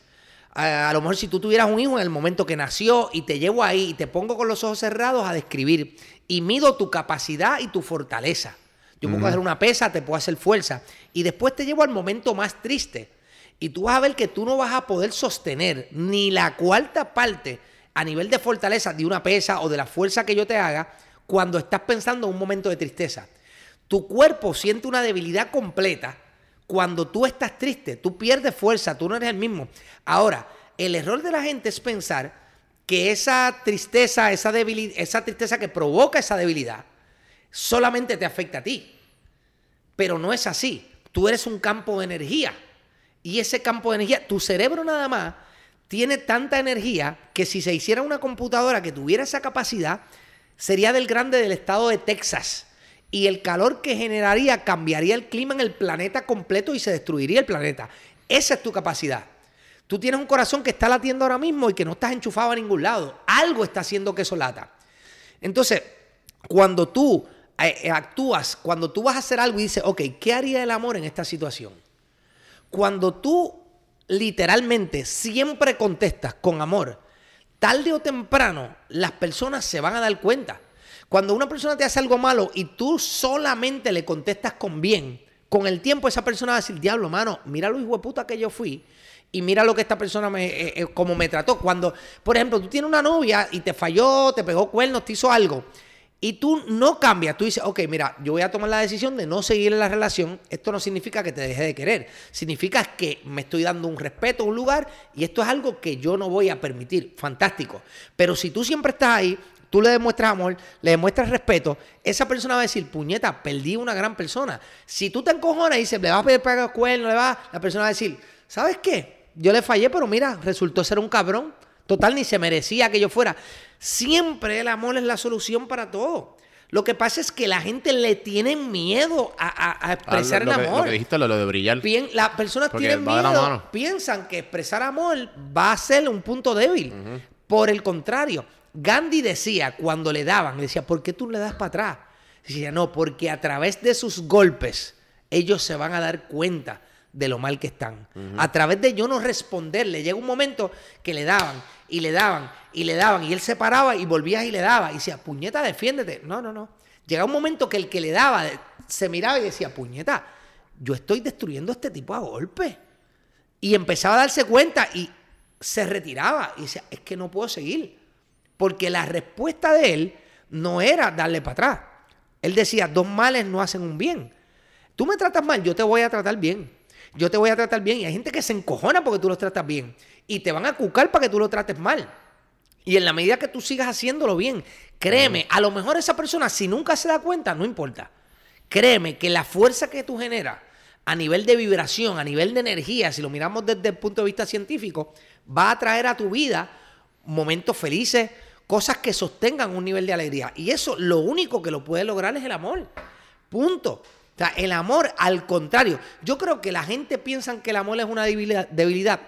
A, a lo mejor si tú tuvieras un hijo en el momento que nació y te llevo ahí y te pongo con los ojos cerrados a describir y mido tu capacidad y tu fortaleza. Yo puedo hacer una pesa, te puedo hacer fuerza y después te llevo al momento más triste. Y tú vas a ver que tú no vas a poder sostener ni la cuarta parte a nivel de fortaleza de una pesa o de la fuerza que yo te haga cuando estás pensando en un momento de tristeza. Tu cuerpo siente una debilidad completa cuando tú estás triste. Tú pierdes fuerza, tú no eres el mismo. Ahora, el error de la gente es pensar que esa tristeza, esa, debili- esa tristeza que provoca esa debilidad, solamente te afecta a ti. Pero no es así. Tú eres un campo de energía. Y ese campo de energía, tu cerebro nada más, tiene tanta energía que si se hiciera una computadora que tuviera esa capacidad, sería del grande del estado de Texas. Y el calor que generaría cambiaría el clima en el planeta completo y se destruiría el planeta. Esa es tu capacidad. Tú tienes un corazón que está latiendo ahora mismo y que no estás enchufado a ningún lado. Algo está haciendo que eso lata. Entonces, cuando tú eh, eh, actúas, cuando tú vas a hacer algo y dices, ok, ¿qué haría el amor en esta situación? Cuando tú literalmente siempre contestas con amor, tarde o temprano las personas se van a dar cuenta. Cuando una persona te hace algo malo y tú solamente le contestas con bien, con el tiempo esa persona va a decir, diablo, mano, mira lo hijo de puta que yo fui y mira lo que esta persona me, eh, eh, como me trató. Cuando, por ejemplo, tú tienes una novia y te falló, te pegó cuernos, te hizo algo. Y tú no cambias, tú dices, ok, mira, yo voy a tomar la decisión de no seguir en la relación. Esto no significa que te deje de querer. Significa que me estoy dando un respeto, un lugar, y esto es algo que yo no voy a permitir. Fantástico. Pero si tú siempre estás ahí, tú le demuestras amor, le demuestras respeto, esa persona va a decir, puñeta, perdí una gran persona. Si tú te encojonas y dices, le vas a pedir para cuerno, le vas, la persona va a decir, ¿sabes qué? Yo le fallé, pero mira, resultó ser un cabrón. Total, ni se merecía que yo fuera. Siempre el amor es la solución para todo. Lo que pasa es que la gente le tiene miedo a, a- a Ah, expresar lo, el que, amor. lo que dijiste, lo, lo de brillar. Pien- las personas Porque tienen miedo, piensan que expresar amor va a ser un punto débil. Por el contrario, Gandhi decía cuando le daban, le decía, ¿por qué tú le das para atrás? Decía, no, porque a través de sus golpes ellos se van a dar cuenta de lo mal que están. A través de yo no responderle, llega un momento que le daban y le daban y le daban y él se paraba y volvía y le daba y decía, puñeta, defiéndete. No, no, no. Llega un momento que el que le daba se miraba y decía, puñeta, yo estoy destruyendo a este tipo a golpe. Y empezaba a darse cuenta y se retiraba y decía, es que no puedo seguir. Porque la respuesta de él no era darle para atrás. Él decía, dos males no hacen un bien. Tú me tratas mal, yo te voy a tratar bien. Yo te voy a tratar bien. Y hay gente que se encojona porque tú los tratas bien. Y te van a cucar para que tú lo trates mal. Y en la medida que tú sigas haciéndolo bien, créeme, a lo mejor esa persona, si nunca se da cuenta, no importa. Créeme que la fuerza que tú generas a nivel de vibración, a nivel de energía, si lo miramos desde el punto de vista científico, va a traer a tu vida momentos felices, cosas que sostengan un nivel de alegría. Y eso lo único que lo puede lograr es el amor. Punto. O sea, el amor, al contrario, yo creo que la gente piensa que el amor es una debilidad, debilidad,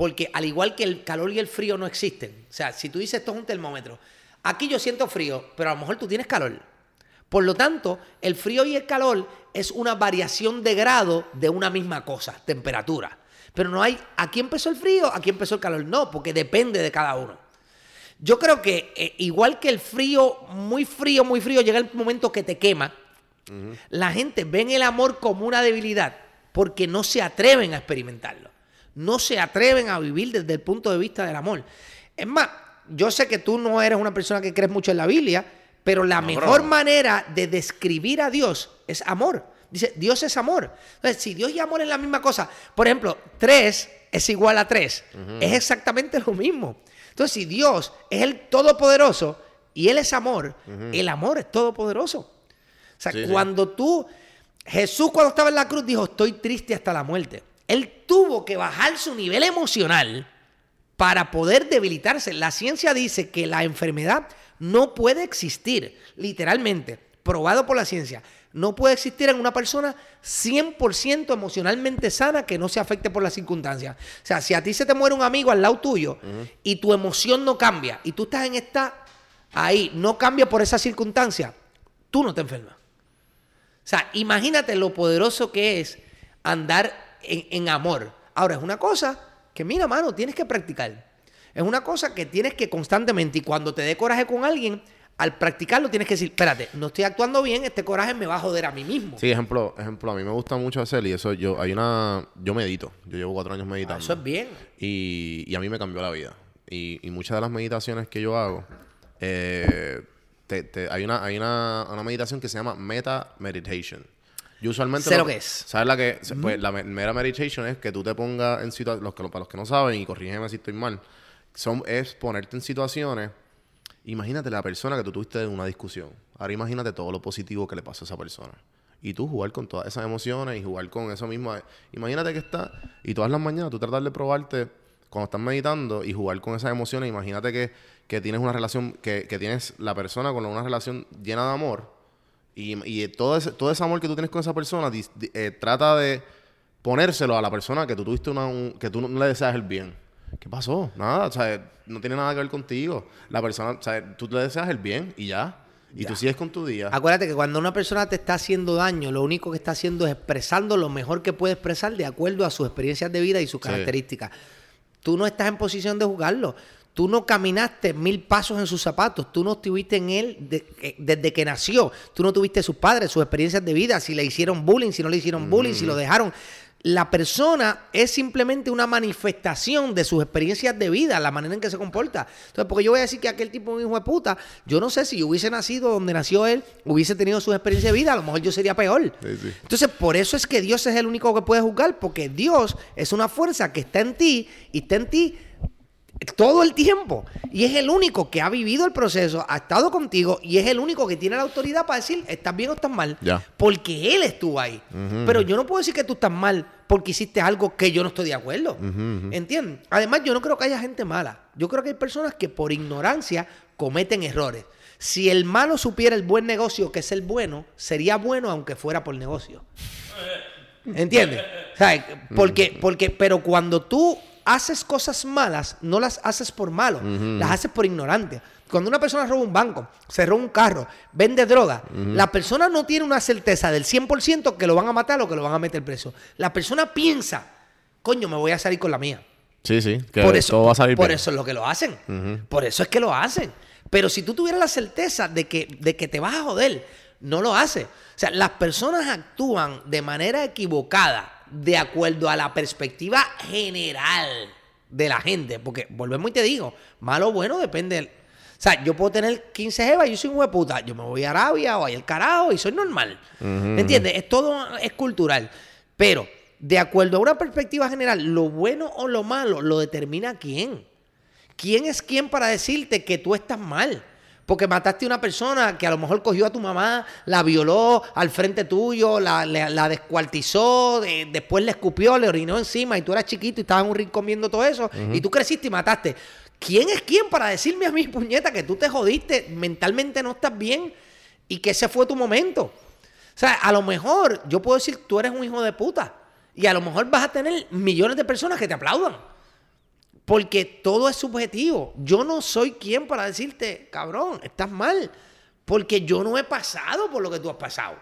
porque al igual que el calor y el frío no existen. O sea, si tú dices esto es un termómetro, aquí yo siento frío, pero a lo mejor tú tienes calor. Por lo tanto, el frío y el calor es una variación de grado de una misma cosa, temperatura. Pero no hay, aquí empezó el frío, aquí empezó el calor. No, porque depende de cada uno. Yo creo que eh, igual que el frío, muy frío, muy frío, llega el momento que te quema. La gente ven el amor como una debilidad porque no se atreven a experimentarlo. No se atreven a vivir desde el punto de vista del amor. Es más, yo sé que tú no eres una persona que crees mucho en la Biblia, pero la mejor manera de describir a Dios es amor. Dice, Dios es amor. Entonces, si Dios y amor es la misma cosa, por ejemplo, 3 es igual a 3, es exactamente lo mismo. Entonces, si Dios es el todopoderoso y Él es amor, el amor es todopoderoso. O sea, Sí, sí. cuando tú, Jesús cuando estaba en la cruz dijo, estoy triste hasta la muerte. Él tuvo que bajar su nivel emocional para poder debilitarse. La ciencia dice que la enfermedad no puede existir, literalmente, probado por la ciencia. No puede existir en una persona 100% emocionalmente sana que no se afecte por las circunstancias. O sea, si a ti se te muere un amigo al lado tuyo y tu emoción no cambia y tú estás en esta, ahí, no cambia por esa circunstancia, tú no te enfermas. O sea, imagínate lo poderoso que es andar en, en amor. Ahora, es una cosa que, mira, mano, tienes que practicar. Es una cosa que tienes que constantemente, y cuando te dé coraje con alguien, al practicarlo tienes que decir, espérate, no estoy actuando bien, este coraje me va a joder a mí mismo. Sí, ejemplo, ejemplo, a mí me gusta mucho hacer y eso yo, hay una, yo medito, yo llevo cuatro años meditando. Eso es bien. Y, y a mí me cambió la vida. Y, y muchas de las meditaciones que yo hago, eh, te- te- hay, una, hay una, una meditación que se llama Meta Meditation. Yo usualmente... Sé lo que es. ¿Sabes la que? Pues la me- Meta Meditation es que tú te pongas en situaciones, los que, para los que no saben, y corrígeme si estoy mal, son, es ponerte en situaciones... Imagínate la persona que tú tuviste en una discusión. Ahora imagínate todo lo positivo que le pasó a esa persona. Y tú jugar con todas esas emociones y jugar con eso mismo. Imagínate que está y todas las mañanas tú tratar de probarte cuando estás meditando y jugar con esas emociones. Imagínate que, que tienes una relación, que, que tienes la persona con una relación llena de amor. Y, y todo, ese, todo ese amor que tú tienes con esa persona, di- eh, trata de ponérselo a la persona que tú tuviste una, un- que tú no, le deseas el bien. ¿Qué pasó? Nada, o sea, no tiene nada que ver contigo. La persona, o sea, tú le deseas el bien y ya. Y tú sigues con tu día. Acuérdate que cuando una persona te está haciendo daño, lo único que está haciendo es expresando lo mejor que puede expresar de acuerdo a sus experiencias de vida y sus Sí. características. Tú no estás en posición de juzgarlo. Tú no caminaste mil pasos en sus zapatos. Tú no estuviste en él de- eh, desde que nació. Tú no tuviste sus padres, sus experiencias de vida, si le hicieron bullying, si no le hicieron bullying, si lo dejaron. La persona es simplemente una manifestación de sus experiencias de vida, la manera en que se comporta. Entonces, porque yo voy a decir que aquel tipo es un hijo de puta, yo no sé si yo hubiese nacido donde nació él, hubiese tenido sus experiencias de vida, a lo mejor yo sería peor. Sí, sí. Entonces, por eso es que Dios es el único que puede juzgar, porque Dios es una fuerza que está en ti y está en ti todo el tiempo. Y es el único que ha vivido el proceso, ha estado contigo y es el único que tiene la autoridad para decir, estás bien o estás mal. Ya. Porque Él estuvo ahí. Pero yo no puedo decir que tú estás mal porque hiciste algo que yo no estoy de acuerdo. ¿Entiendes? Además, yo no creo que haya gente mala. Yo creo que hay personas que por ignorancia cometen errores. Si el malo supiera el buen negocio que es el bueno, sería bueno aunque fuera por negocio. ¿Entiendes? Sea, porque, porque, pero cuando tú haces cosas malas, no las haces por malo, las haces por ignorante. Cuando una persona roba un banco, se roba un carro, vende droga, la persona no tiene una certeza del 100% que lo van a matar o que lo van a meter preso. La persona piensa, coño, me voy a salir con la mía. Sí, sí. Que por eso, todo va a salir por bien. eso es lo que lo hacen. Por eso es que lo hacen. Pero si tú tuvieras la certeza de que, de que te vas a joder, no lo hace. O sea, las personas actúan de manera equivocada de acuerdo a la perspectiva general de la gente. Porque, volvemos y te digo, malo o bueno depende del... O sea, yo puedo tener 15 jevas y yo soy un hueputa. Yo me voy a Arabia o ahí el carajo y soy normal. ¿Entiendes? Es todo es cultural. Pero, de acuerdo a una perspectiva general, lo bueno o lo malo lo determina quién. ¿Quién es quién para decirte que tú estás mal? Porque mataste a una persona que a lo mejor cogió a tu mamá, la violó al frente tuyo, la, la- la descuartizó, de- después le escupió, le orinó encima y tú eras chiquito y estabas en un rincón viendo todo eso y tú creciste y mataste. ¿Quién es quién para decirme a mí, puñeta, que tú te jodiste, mentalmente no estás bien y que ese fue tu momento? O sea, a lo mejor yo puedo decir, tú eres un hijo de puta. Y a lo mejor vas a tener millones de personas que te aplaudan. Porque todo es subjetivo. Yo no soy quien para decirte, cabrón, estás mal. Porque yo no he pasado por lo que tú has pasado.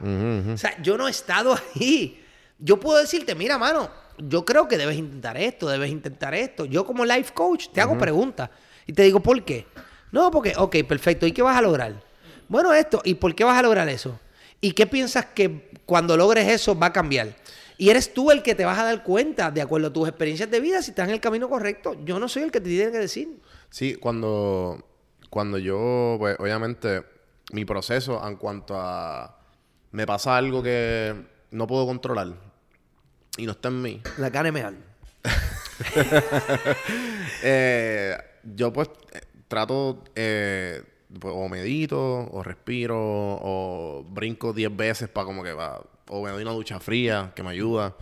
O sea, yo no he estado *laughs* ahí. Yo puedo decirte, mira, mano, yo creo que debes intentar esto, debes intentar esto. Yo como life coach te hago preguntas y te digo, ¿por qué? No, porque, ok, perfecto. ¿Y qué vas a lograr? Bueno, esto. ¿Y por qué vas a lograr eso? ¿Y qué piensas que cuando logres eso va a cambiar? Y eres tú el que te vas a dar cuenta, de acuerdo a tus experiencias de vida, si estás en el camino correcto. Yo no soy el que te tiene que decir. Sí, cuando, cuando yo, pues obviamente, mi proceso en cuanto a me pasa algo que no puedo controlar y no está en mí, La carne me *laughs* eh, yo pues eh, trato eh, pues, o medito o respiro o brinco 10 veces para como que va o me doy una ducha fría que me ayuda.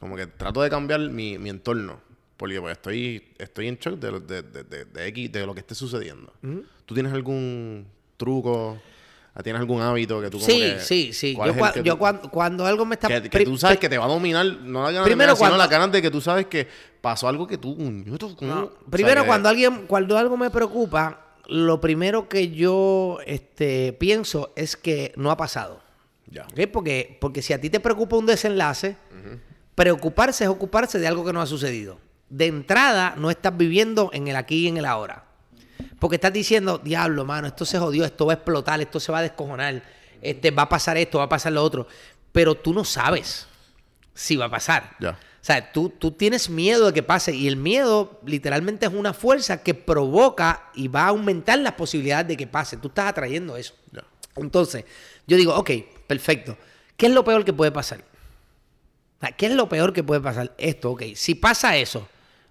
Como que trato de cambiar mi, mi entorno. Porque pues estoy, estoy en shock de, de, de, de, de X, de lo que esté sucediendo. ¿Tú tienes algún truco? ¿Tienes algún hábito que tú como Sí, que- sí, sí. Yo, cua- yo tú- cuando, cuando algo me está... que, que tú sabes que te va a dominar, no la ganas Primero de sino cuando- las ganas de que tú sabes que pasó algo que tú... No, Primero, cuando alguien, cuando algo me preocupa, lo primero que yo este, pienso es que no ha pasado. Ya. Porque, porque si a ti te preocupa un desenlace, preocuparse es ocuparse de algo que no ha sucedido. De entrada, no estás viviendo en el aquí y en el ahora. Porque estás diciendo, diablo, mano, esto se jodió, esto va a explotar, esto se va a descojonar, este, va a pasar esto, va a pasar lo otro. Pero tú no sabes si va a pasar. Ya. O sea, tú, tú tienes miedo de que pase y el miedo literalmente es una fuerza que provoca y va a aumentar las posibilidades de que pase. Tú estás atrayendo eso. Entonces, yo digo, ok, perfecto. ¿Qué es lo peor que puede pasar? ¿Qué es lo peor que puede pasar? Esto, ok. Si pasa eso,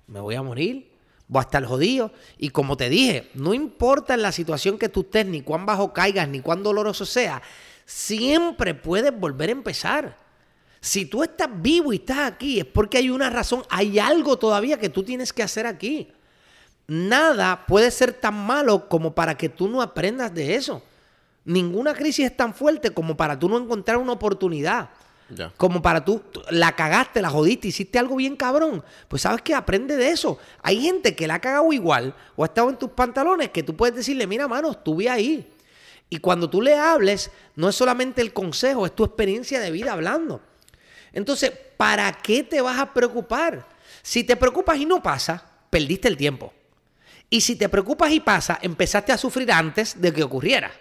me voy a morir, voy a estar jodido. Y como te dije, no importa la situación que tú estés, ni cuán bajo caigas, ni cuán doloroso sea, siempre puedes volver a empezar. Si tú estás vivo y estás aquí, es porque hay una razón, hay algo todavía que tú tienes que hacer aquí. Nada puede ser tan malo como para que tú no aprendas de eso. Ninguna crisis es tan fuerte como para tú no encontrar una oportunidad. Ya. Como para tú, tú la cagaste, la jodiste, hiciste algo bien cabrón. Pues sabes que aprende de eso. Hay gente que la ha cagado igual o ha estado en tus pantalones que tú puedes decirle, mira, mano, estuve ahí. Y cuando tú le hables, no es solamente el consejo, es tu experiencia de vida hablando. Entonces, ¿para qué te vas a preocupar? Si te preocupas y no pasa, perdiste el tiempo. Y si te preocupas y pasa, empezaste a sufrir antes de que ocurriera.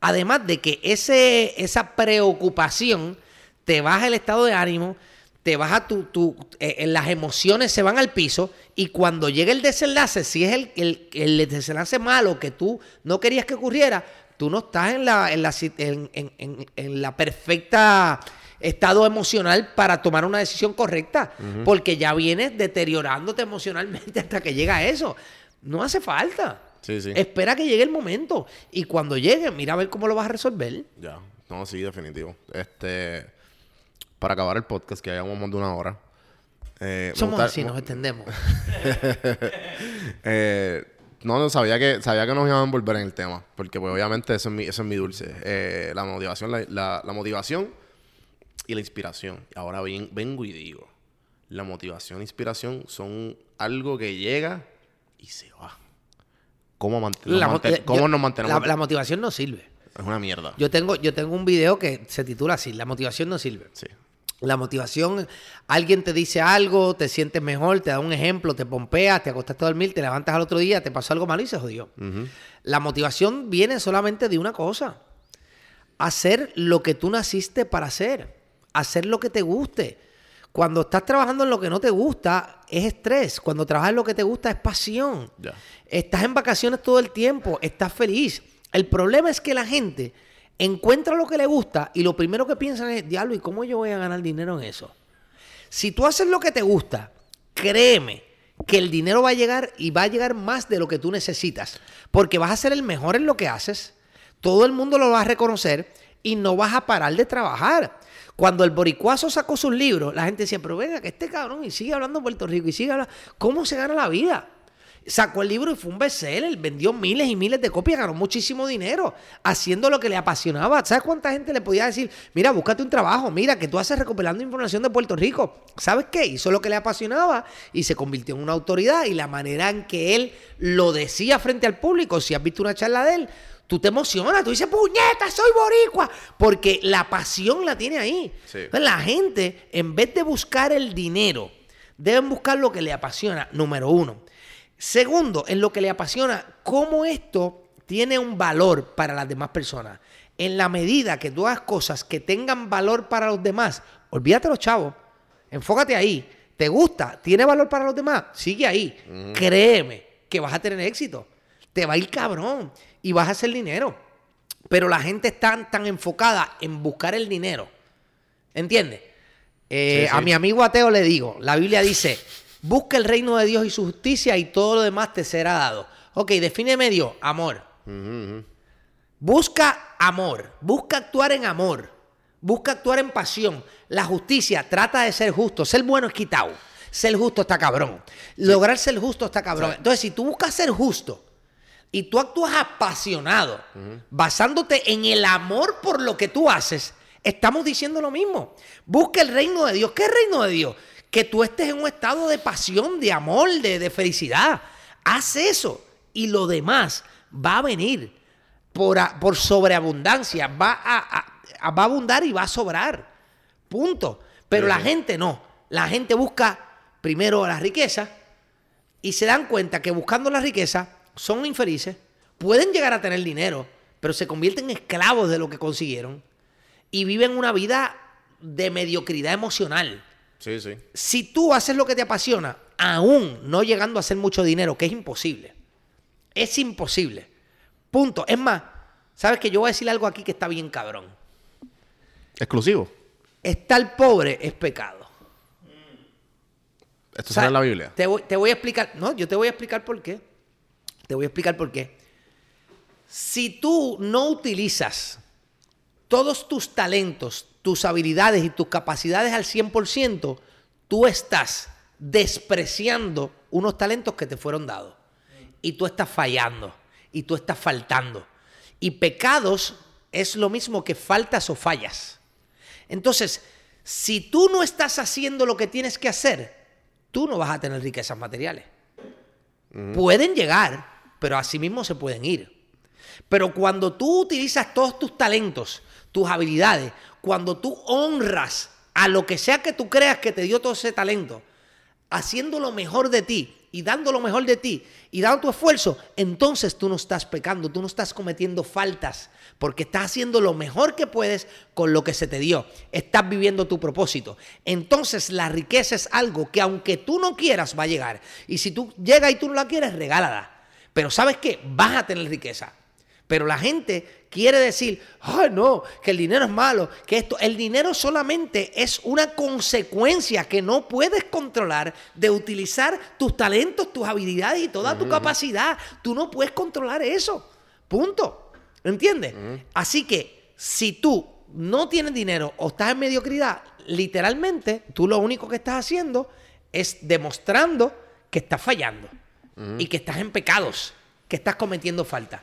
Además de que ese, esa preocupación te baja el estado de ánimo, te baja tu, tu eh, las emociones se van al piso y cuando llega el desenlace, si es el, el, el desenlace malo que tú no querías que ocurriera, tú no estás en la, en la, en- en- en la perfecta estado emocional para tomar una decisión correcta, porque ya vienes deteriorándote emocionalmente *laughs* hasta que llega eso. No hace falta. Sí, sí. Espera que llegue el momento. Y cuando llegue, mira a ver cómo lo vas a resolver. Ya. No, sí, definitivo. Este... Para acabar el podcast, que hayamos más de una hora. eh, Somos gusta- así, nos entendemos. *laughs* Eh, no, no, sabía que, sabía que nos iban a envolver en el tema. Porque, pues, obviamente, eso es mi, eso es mi dulce. Eh, la motivación, la, la- la motivación y la inspiración. Ahora bien, vengo y digo: la motivación e inspiración son algo que llega y se va. ¿Cómo, mant- nos, manten- cómo yo- nos mantenemos? La, la motivación no sirve. es una mierda. Yo tengo, yo tengo un video que se titula así, La motivación no sirve. Sí. La motivación, alguien te dice algo, te sientes mejor, te da un ejemplo, te pompeas, te acostaste a dormir, te levantas al otro día, te pasó algo malo y se jodió. La motivación viene solamente de una cosa. Hacer lo que tú naciste para hacer. Hacer lo que te guste. Cuando estás trabajando en lo que no te gusta, es estrés. Cuando trabajas en lo que te gusta, es pasión. Estás en vacaciones todo el tiempo, estás feliz. El problema es que la gente encuentra lo que le gusta y lo primero que piensan es, diablo, ¿y cómo yo voy a ganar dinero en eso? Si tú haces lo que te gusta, créeme que el dinero va a llegar y va a llegar más de lo que tú necesitas. Porque vas a ser el mejor en lo que haces, todo el mundo lo va a reconocer y no vas a parar de trabajar. Cuando el boricuazo sacó sus libros, la gente decía, pero venga, que este cabrón y sigue hablando de Puerto Rico y sigue hablando, ¿cómo se gana la vida? Sacó el libro y fue un bestseller, vendió miles y miles de copias, ganó muchísimo dinero haciendo lo que le apasionaba. ¿Sabes cuánta gente le podía decir, mira, búscate un trabajo, mira, que tú haces recopilando información de Puerto Rico? ¿Sabes qué? Hizo lo que le apasionaba y se convirtió en una autoridad y la manera en que él lo decía frente al público, si has visto una charla de él, tú te emocionas, tú dices, puñeta, soy boricua, porque la pasión la tiene ahí. Sí. Entonces, la gente, en vez de buscar el dinero, deben buscar lo que le apasiona, número uno. Segundo, en lo que le apasiona, cómo esto tiene un valor para las demás personas. En la medida que tú hagas cosas que tengan valor para los demás, olvídate los chavos, enfócate ahí. ¿Te gusta? ¿Tiene valor para los demás? Sigue ahí. Créeme que vas a tener éxito. Te va a ir cabrón y vas a hacer dinero. Pero la gente está tan enfocada en buscar el dinero. ¿Entiendes? Eh, Sí, sí. A mi amigo ateo le digo, la Biblia dice, Busca el reino de Dios y su justicia y todo lo demás te será dado. Ok, defíneme Dios, amor. Busca amor, busca actuar en amor, busca actuar en pasión. La justicia trata de ser justo, ser bueno es quitado, ser justo está cabrón, lograr ser justo está cabrón. Entonces, si tú buscas ser justo y tú actúas apasionado, basándote en el amor por lo que tú haces, estamos diciendo lo mismo. Busca el reino de Dios. ¿Qué es el reino de Dios? Que tú estés en un estado de pasión, de amor, de, de felicidad. Haz eso y lo demás va a venir por, a- por sobreabundancia. Va a, a- a- va a abundar y va a sobrar. Punto. Pero la gente no. La gente busca primero la riqueza y se dan cuenta que buscando la riqueza son infelices, pueden llegar a tener dinero, pero se convierten en esclavos de lo que consiguieron y viven una vida de mediocridad emocional. Sí, sí. Si tú haces lo que te apasiona, aún no llegando a hacer mucho dinero, que es imposible, es imposible. Punto. Es más, sabes que yo voy a decir algo aquí que está bien cabrón. Exclusivo. Estar pobre es pecado. Esto O sea, sale en la Biblia. Te voy, te voy a explicar. No, yo te voy a explicar por qué. Te voy a explicar por qué. Si tú no utilizas todos tus talentos, tus habilidades y tus capacidades al 100%, tú estás despreciando unos talentos que te fueron dados. Y tú estás fallando. Y tú estás faltando. Y pecados es lo mismo que faltas o fallas. Entonces, si tú no estás haciendo lo que tienes que hacer, tú no vas a tener riquezas materiales. Pueden llegar, pero asimismo se pueden ir. Pero cuando tú utilizas todos tus talentos, tus habilidades, cuando tú honras a lo que sea que tú creas que te dio todo ese talento, haciendo lo mejor de ti y dando lo mejor de ti y dando tu esfuerzo, entonces tú no estás pecando, tú no estás cometiendo faltas, porque estás haciendo lo mejor que puedes con lo que se te dio. Estás viviendo tu propósito. Entonces la riqueza es algo que aunque tú no quieras va a llegar. Y si tú llegas y tú no la quieres, regálala. Pero sabes qué? Vas a tener riqueza. Pero la gente quiere decir, ay no, que el dinero es malo, que esto, el dinero solamente es una consecuencia que no puedes controlar de utilizar tus talentos, tus habilidades y toda tu capacidad. Tú no puedes controlar eso. Punto. ¿Entiendes? Así que si tú no tienes dinero o estás en mediocridad, literalmente tú lo único que estás haciendo es demostrando que estás fallando y que estás en pecados, que estás cometiendo falta.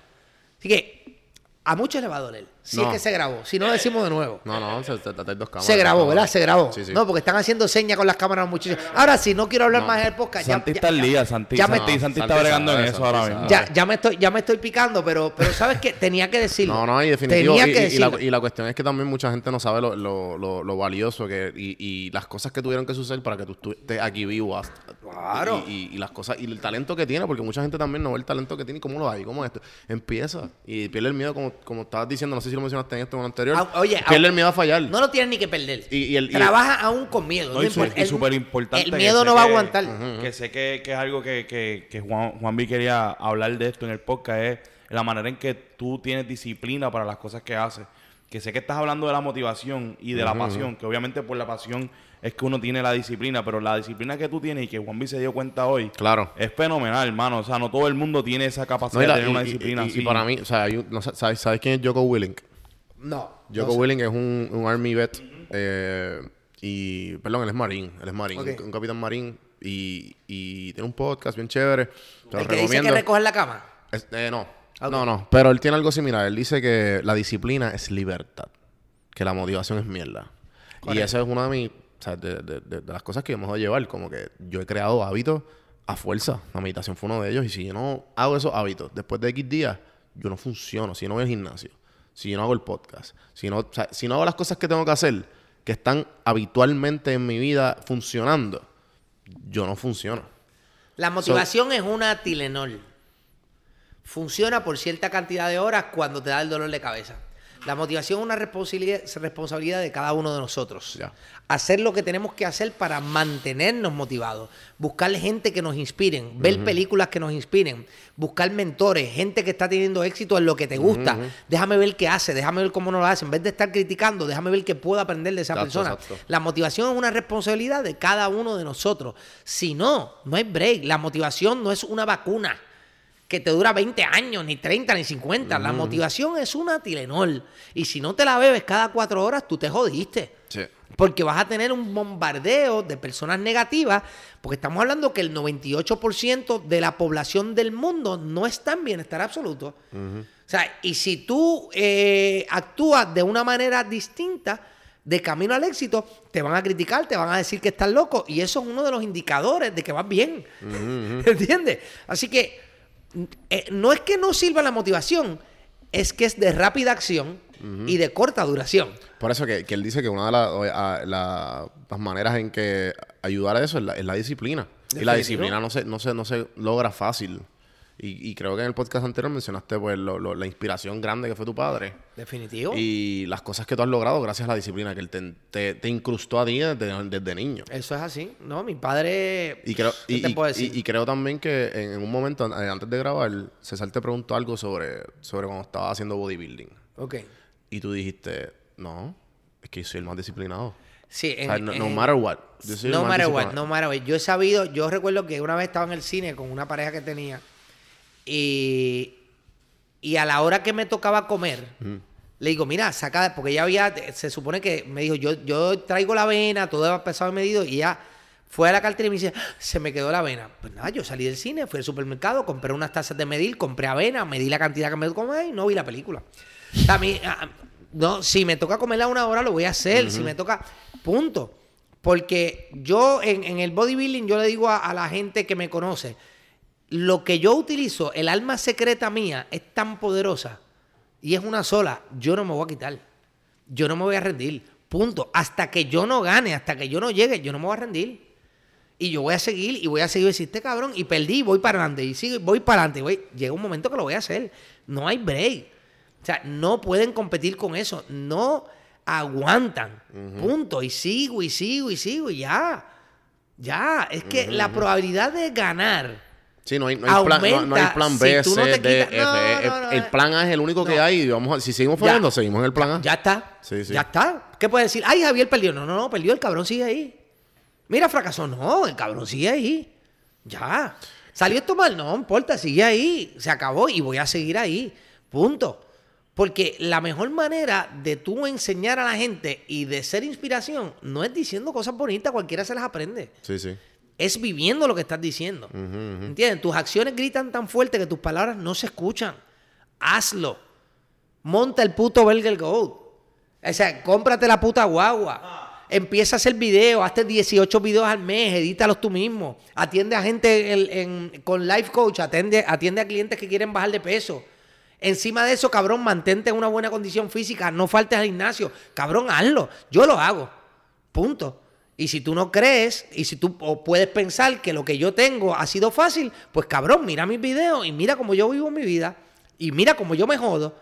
Así que a muchos les va a doler. Si No. es que se grabó. Si no, decimos de nuevo. No, no, se, se, hay dos cámaras. Se grabó, ¿verdad? Se grabó. Sí, sí. No, porque están haciendo señas con las cámaras muchachos. Ahora sí, no quiero hablar No. más del podcast. Santi está al día, Santi, ya me- Santi, Santi está bregando en eso ahora mismo. Ya, ya, me estoy, ya me estoy picando, pero, pero ¿sabes qué? Tenía que decirlo. No, no, y definitivo. Tenía y, que y- y la, decirlo. y la cuestión es que también mucha gente no sabe lo, lo, lo, lo valioso que y, y las cosas que tuvieron que suceder para que tú estés aquí vivo. hasta- Claro. Y, y- y las cosas, y el talento que tiene, porque mucha gente también no ve el talento que tiene y cómo lo hay, cómo esto. Empieza y pierde el miedo, como, como estabas diciendo, no sé si lo mencionaste en esto o en el anterior. Ah, oye, pierde ah, el miedo a fallar. No lo tienes ni que perder. Y- y el- y- Trabaja aún con miedo. No, no y súper importante. El que miedo sé no va a que- aguantar. Que sé que, que es algo que, que, que Juan, Juanvi quería hablar de esto en el podcast, es la manera en que tú tienes disciplina para las cosas que haces. Que sé que estás hablando de la motivación y de la pasión, que obviamente por la pasión es que uno tiene la disciplina, pero la disciplina que tú tienes y que Juanvi se dio cuenta hoy Claro. es fenomenal, hermano. O sea, no todo el mundo tiene esa capacidad No, y, la- de tener una y- disciplina y- y así. para mí, o sea, no sé, ¿sabes, ¿sabes quién es Joko Willink? No. Joko Willing es un, un Army vet. eh, y, perdón, él es Marín. Él es Marín, Ok. un, un capitán Marín. Y, y tiene un podcast bien chévere. Te lo El que dice que recoger la cama. Es- eh, no, Ok. no, no. Pero él tiene algo similar. Él dice que la disciplina es libertad. Que la motivación es mierda. Y eso es una de mis... sea, de, de- de- de las cosas que yo me dejado llevar. Como que yo he creado hábitos a fuerza. La meditación fue uno de ellos. Y si yo no hago esos hábitos después de X días, yo no funciono. Si yo no voy al gimnasio. Si yo no hago el podcast. Si no, o sea, si no hago las cosas que tengo que hacer, que están habitualmente en mi vida funcionando, yo no funciono. La motivación es una Tilenol. Funciona por cierta cantidad de horas cuando te da el dolor de cabeza. La motivación es una responsabilidad, responsabilidad de cada uno de nosotros. Ya. Hacer lo que tenemos que hacer para mantenernos motivados. Buscar gente que nos inspiren. Ver películas que nos inspiren. Buscar mentores. Gente que está teniendo éxito en lo que te gusta. Déjame ver qué hace. Déjame ver cómo no lo hace. En vez de estar criticando, déjame ver qué puedo aprender de esa Exacto, persona. exacto. La motivación es una responsabilidad de cada uno de nosotros. Si no, no hay break. La motivación no es una vacuna que te dura 20 años, ni 30, ni 50. La motivación es una Tilenol. Y si no te la bebes cada cuatro horas, tú te jodiste. Sí. Porque vas a tener un bombardeo de personas negativas, porque estamos hablando que el 98% de la población del mundo no está en bienestar absoluto. O sea, y si tú eh, actúas de una manera distinta, de camino al éxito, te van a criticar, te van a decir que estás loco, y eso es uno de los indicadores de que vas bien. *laughs* ¿Entiendes? Así que eh, no es que no sirva la motivación, es que es de rápida acción y de corta duración. Por eso que, que él dice que una de la- o- a- la- las maneras en que ayudar a eso es la, es la disciplina. Y la disciplina no se, no se, no se logra fácil. Y, y creo que en el podcast anterior mencionaste pues lo- lo- la inspiración grande que fue tu padre. Definitivo. Y las cosas que tú has logrado gracias a la disciplina que él te, te- te incrustó a ti desde, desde niño. Eso es así. No, mi padre. Y creo, ¿qué y, te y- puedo decir? y- y creo también que en, en un momento, eh, antes de grabar, César te preguntó algo sobre, sobre cuando estaba haciendo bodybuilding. Ok. Y tú dijiste, no, es que soy el más disciplinado. Sí, O sea, en- no, no matter what. Yo soy el No más matter what, no matter what. Yo he sabido, yo recuerdo que una vez estaba en el cine con una pareja que tenía y, y a la hora que me tocaba comer, le digo, mira, saca, porque ya había, se supone que me dijo, yo, yo traigo la avena, todo pesado y medido y ya fue a la cartera y me dice, "Ah, se me quedó la avena. Pues nada, yo salí del cine, fui al supermercado, compré unas tazas de medir, compré avena, medí la cantidad que me comí y no vi la película. A mí, ah, no, si me toca comerla una hora, lo voy a hacer. Si me toca, punto. Porque yo en, en el bodybuilding, yo le digo a, a la gente que me conoce, lo que yo utilizo, el alma secreta mía, es tan poderosa y es una sola, yo no me voy a quitar. Yo no me voy a rendir. Punto. Hasta que yo no gane, hasta que yo no llegue, yo no me voy a rendir. Y yo voy a seguir y voy a seguir decir, este cabrón, y perdí, voy para adelante, y sigo, voy para adelante, voy. Llega un momento que lo voy a hacer. No hay break. O sea, no pueden competir con eso. No aguantan. Punto. Y sigo, y sigo, y sigo, y ya. Ya. Es que la probabilidad de ganar. Sí, no hay, no hay plan, no, no hay B, no C, D, F. no, E. no, no, el no. plan A es el único que No. hay y vamos a- si seguimos fallando, seguimos en el plan A. Ya está. Sí, sí. Ya está. ¿Qué puedes decir? Ay, Javier perdió. No, no, no, perdió. El cabrón sigue ahí. Mira, fracasó. No, el cabrón sigue ahí. Ya. ¿Salió esto mal? No importa, sigue ahí. Se acabó y voy a seguir ahí. Punto. Porque la mejor manera de tú enseñar a la gente y de ser inspiración no es diciendo cosas bonitas, cualquiera se las aprende. Sí, sí. Es viviendo lo que estás diciendo. ¿Entiendes? Tus acciones gritan tan fuerte que tus palabras no se escuchan. Hazlo. Monta el puto Burger Goat. O sea, cómprate la puta guagua. Empieza a hacer videos, hazte 18 videos al mes, edítalos tú mismo. Atiende a gente en- en- con life coach, atiende, atiende a clientes que quieren bajar de peso. Encima de eso, cabrón, mantente en una buena condición física, no faltes al gimnasio. Cabrón, hazlo. Yo lo hago. Punto. Y si tú no crees, y si tú o puedes pensar que lo que yo tengo ha sido fácil, pues cabrón, mira mis videos y mira cómo yo vivo mi vida y mira cómo yo me jodo.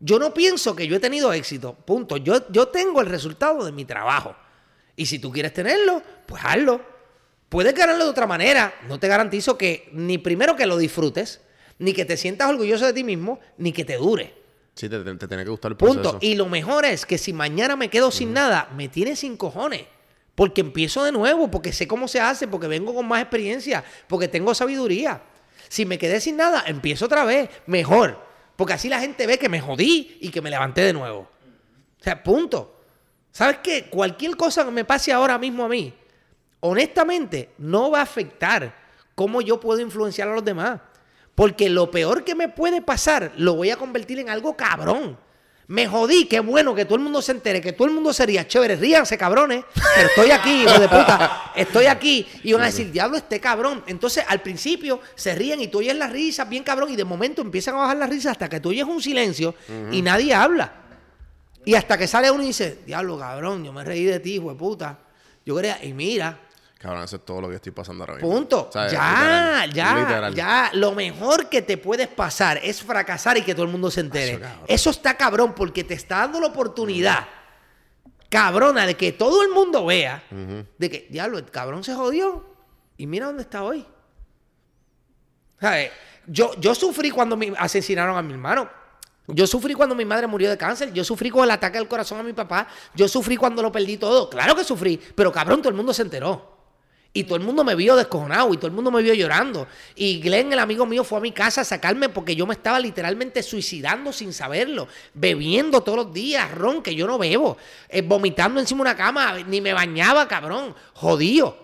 Yo no pienso que yo he tenido éxito. Punto. Yo, yo tengo el resultado de mi trabajo. Y si tú quieres tenerlo, pues hazlo. Puedes ganarlo de otra manera. No te garantizo que ni primero que lo disfrutes, ni que te sientas orgulloso de ti mismo, ni que te dure. Sí, te, te- te tiene que gustar el proceso. Punto. Y lo mejor es que si mañana me quedo sin nada, me tiene sin cojones. Porque empiezo de nuevo, porque sé cómo se hace, porque vengo con más experiencia, porque tengo sabiduría. Si me quedé sin nada, empiezo otra vez, mejor. Porque así la gente ve que me jodí y que me levanté de nuevo. O sea, punto. ¿Sabes qué? Cualquier cosa que me pase ahora mismo a mí, honestamente, no va a afectar cómo yo puedo influenciar a los demás. Porque lo peor que me puede pasar, lo voy a convertir en algo cabrón. Me jodí, qué bueno que todo el mundo se entere, que todo el mundo sería chévere, ríanse cabrones, pero estoy aquí, hijo de puta, estoy aquí. Y van a decir, diablo, este cabrón. Entonces, al principio se ríen y tú oyes las risas bien cabrón, y de momento empiezan a bajar las risas hasta que tú oyes un silencio y nadie habla. Y hasta que sale uno y dice, diablo, cabrón, yo me reí de ti, hijo de puta. Yo quería, y mira, Cabrón, eso es todo lo que estoy pasando ahora mismo. Punto. O sea, ya, literal, ya, literal. ya. Lo mejor que te puedes pasar es fracasar y que todo el mundo se entere. Eso, está cabrón porque te está dando la oportunidad, cabrona, de que todo el mundo vea de que, diablo, el cabrón se jodió y mira dónde está hoy. ¿Sabes? Yo, yo sufrí cuando me asesinaron a mi hermano. Yo sufrí cuando mi madre murió de cáncer. Yo sufrí con el ataque al corazón a mi papá. Yo sufrí cuando lo perdí todo. Claro que sufrí. Pero cabrón, todo el mundo se enteró. Y todo el mundo me vio descojonado y todo el mundo me vio llorando. Y Glenn, el amigo mío, fue a mi casa a sacarme porque yo me estaba literalmente suicidando sin saberlo. Bebiendo todos los días, ron, que yo no bebo. eh, vomitando encima de una cama, ni me bañaba, cabrón. Jodido.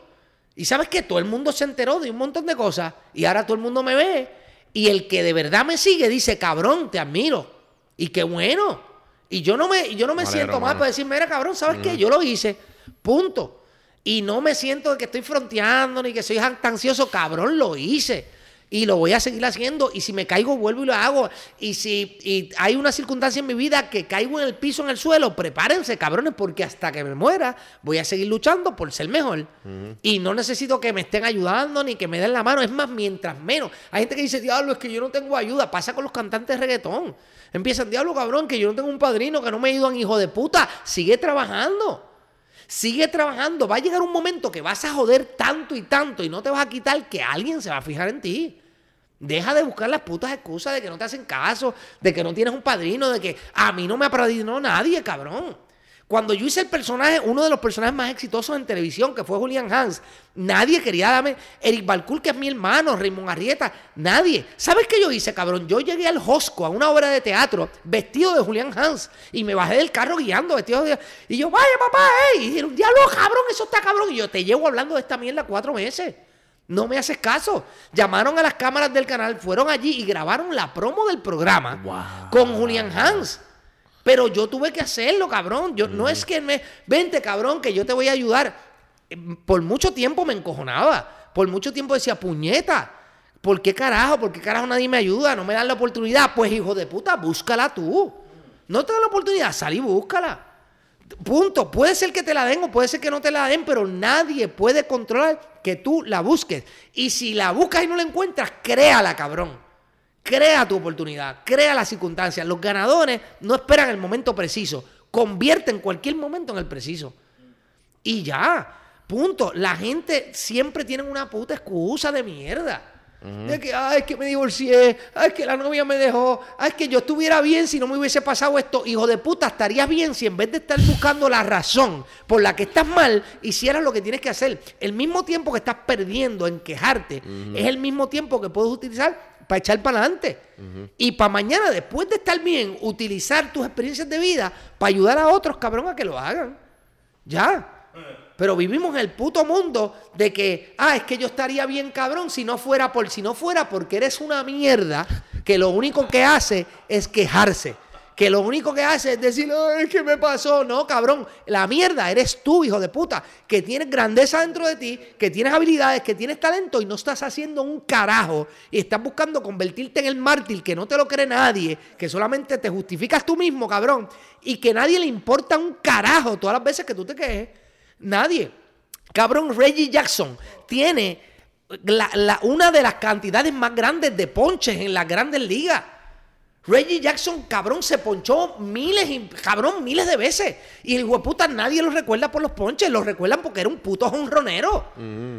Y sabes que todo el mundo se enteró de un montón de cosas. Y ahora todo el mundo me ve. Y el que de verdad me sigue dice, cabrón, te admiro. Y qué bueno. Y yo no me, yo no me siento mal para decir, mira, cabrón, ¿sabes qué? Yo lo hice. Punto. Y no me siento de que estoy fronteando ni que soy jactancioso. Cabrón, lo hice. Y lo voy a seguir haciendo. Y si me caigo, vuelvo y lo hago. Y si y hay una circunstancia en mi vida que caigo en el piso, en el suelo, prepárense, cabrones, porque hasta que me muera voy a seguir luchando por ser mejor. Y no necesito que me estén ayudando ni que me den la mano. Es más, mientras menos. Hay gente que dice, diablo, es que yo no tengo ayuda. Pasa con los cantantes de reggaetón. Empiezan, diablo, cabrón, que yo no tengo un padrino, que no me ayudan, hijo de puta. Sigue trabajando. Sigue trabajando. Va a llegar un momento que vas a joder tanto y tanto y no te vas a quitar que alguien se va a fijar en ti. Deja de buscar las putas excusas de que no te hacen caso, de que no tienes un padrino, de que a mí no me apadrinó nadie, cabrón. Cuando yo hice el personaje, uno de los personajes más exitosos en televisión, que fue Julian Hans, nadie quería darme. Eric Balcour, que es mi hermano, Raymond Arrieta, nadie. ¿Sabes qué yo hice, cabrón? Yo llegué al Josco, a una obra de teatro, vestido de Julian Hans, y me bajé del carro guiando, vestido de. Y yo, vaya papá, ey. Y dijeron, diablo, cabrón, eso está cabrón. Y yo, te llevo hablando de esta mierda cuatro meses. No me haces caso. Llamaron a las cámaras del canal, fueron allí y grabaron la promo del programa con Julian Hans. Pero yo tuve que hacerlo, cabrón. Yo, No es que me. Vente, cabrón, que yo te voy a ayudar. Eh, Por mucho tiempo me encojonaba. Por mucho tiempo decía, puñeta. ¿Por qué carajo? ¿Por qué carajo nadie me ayuda? No me dan la oportunidad. Pues, hijo de puta, búscala tú. No te dan la oportunidad, sal y búscala. Punto. Puede ser que te la den o puede ser que no te la den, pero nadie puede controlar que tú la busques. Y si la buscas y no la encuentras, créala, cabrón. Crea tu oportunidad, crea las circunstancias. Los ganadores no esperan el momento preciso, convierten cualquier momento en el preciso. Y ya, punto. La gente siempre tiene una puta excusa de mierda. De que, ay, es que me divorcié, ay, es que la novia me dejó, ay, es que yo estuviera bien si no me hubiese pasado esto. Hijo de puta, estarías bien si en vez de estar buscando la razón por la que estás mal, hicieras lo que tienes que hacer. El mismo tiempo que estás perdiendo en quejarte, es el mismo tiempo que puedes utilizar para echar para adelante. Y para mañana, después de estar bien, utilizar tus experiencias de vida para ayudar a otros, cabrón, a que lo hagan. Ya. Pero vivimos en el puto mundo de que, ah, es que yo estaría bien cabrón si no fuera por, si no fuera porque eres una mierda que lo único que hace es quejarse. Que lo único que hace es decir, "Ay, que me pasó. No, cabrón. La mierda eres tú, hijo de puta. Que tienes grandeza dentro de ti, que tienes habilidades, que tienes talento y no estás haciendo un carajo. Y estás buscando convertirte en el mártir que no te lo cree nadie, que solamente te justificas tú mismo, cabrón. Y que nadie le importa un carajo todas las veces que tú te quejes. Nadie. Cabrón, Reggie Jackson tiene una de las cantidades más grandes de ponches en las grandes ligas. Reggie Jackson, cabrón, se ponchó miles y, cabrón, miles de veces. Y el puta nadie lo recuerda por los ponches, lo recuerdan porque era un puto jonronero.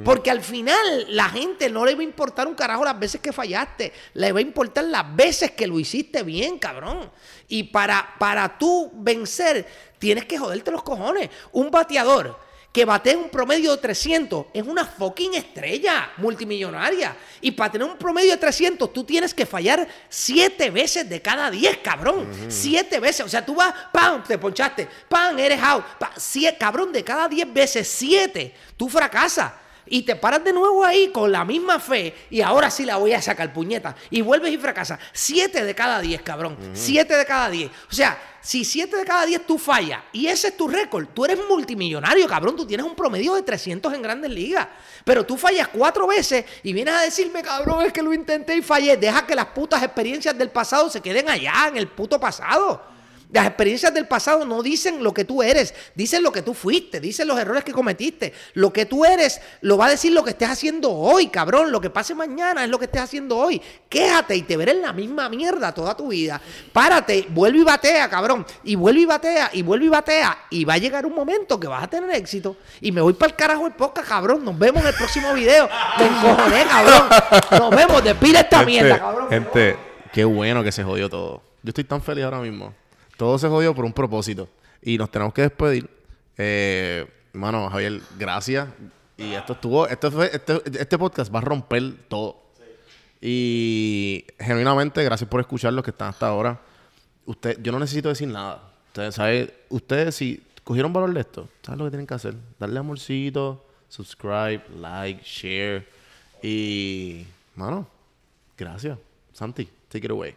Porque al final la gente no le va a importar un carajo las veces que fallaste, le va a importar las veces que lo hiciste bien, cabrón. Y para, para tú vencer, tienes que joderte los cojones. Un bateador que batea un promedio de 300 es una fucking estrella multimillonaria. Y para tener un promedio de 300, tú tienes que fallar 7 veces de cada 10, cabrón. 7 veces. O sea, tú vas, ¡pam! Te ponchaste, ¡pam! Eres out. Pa, siete, cabrón, de cada 10 veces, 7, tú fracasas. Y te paras de nuevo ahí con la misma fe y ahora sí la voy a sacar, puñeta. Y vuelves y fracasas. 7 de cada 10, cabrón. 7 de cada 10. O sea, si 7 de cada 10 tú fallas y ese es tu récord, tú eres multimillonario, cabrón. Tú tienes un promedio de 300 en grandes ligas. Pero tú fallas cuatro veces y vienes a decirme, cabrón, es que lo intenté y fallé. Deja que las putas experiencias del pasado se queden allá, en el puto pasado. Las experiencias del pasado no dicen lo que tú eres, dicen lo que tú fuiste, dicen los errores que cometiste. Lo que tú eres lo va a decir lo que estés haciendo hoy, cabrón. Lo que pase mañana es lo que estés haciendo hoy. Quéjate y te veré en la misma mierda toda tu vida. Párate, vuelve y batea, cabrón. Y vuelve y batea, y vuelve y batea. Y va a llegar un momento que vas a tener éxito. Y me voy para el carajo el podcast, cabrón. Nos vemos en el próximo video. Me encojoné, cabrón. Nos vemos, despide esta mierda, cabrón. gente, qué bueno que se jodió todo. Yo estoy tan feliz ahora mismo. Todo se jodió por un propósito. Y nos tenemos que despedir. Eh, mano, Javier, gracias. Y esto estuvo, esto fue, este, este podcast va a romper todo. Y genuinamente, gracias por escuchar los que están hasta ahora. Usted, yo no necesito decir nada. Ustedes, ¿sabe? Ustedes, si cogieron valor de esto, ¿saben lo que tienen que hacer? Darle amorcito, subscribe, like, share. Y, mano, gracias. Santi, take it away.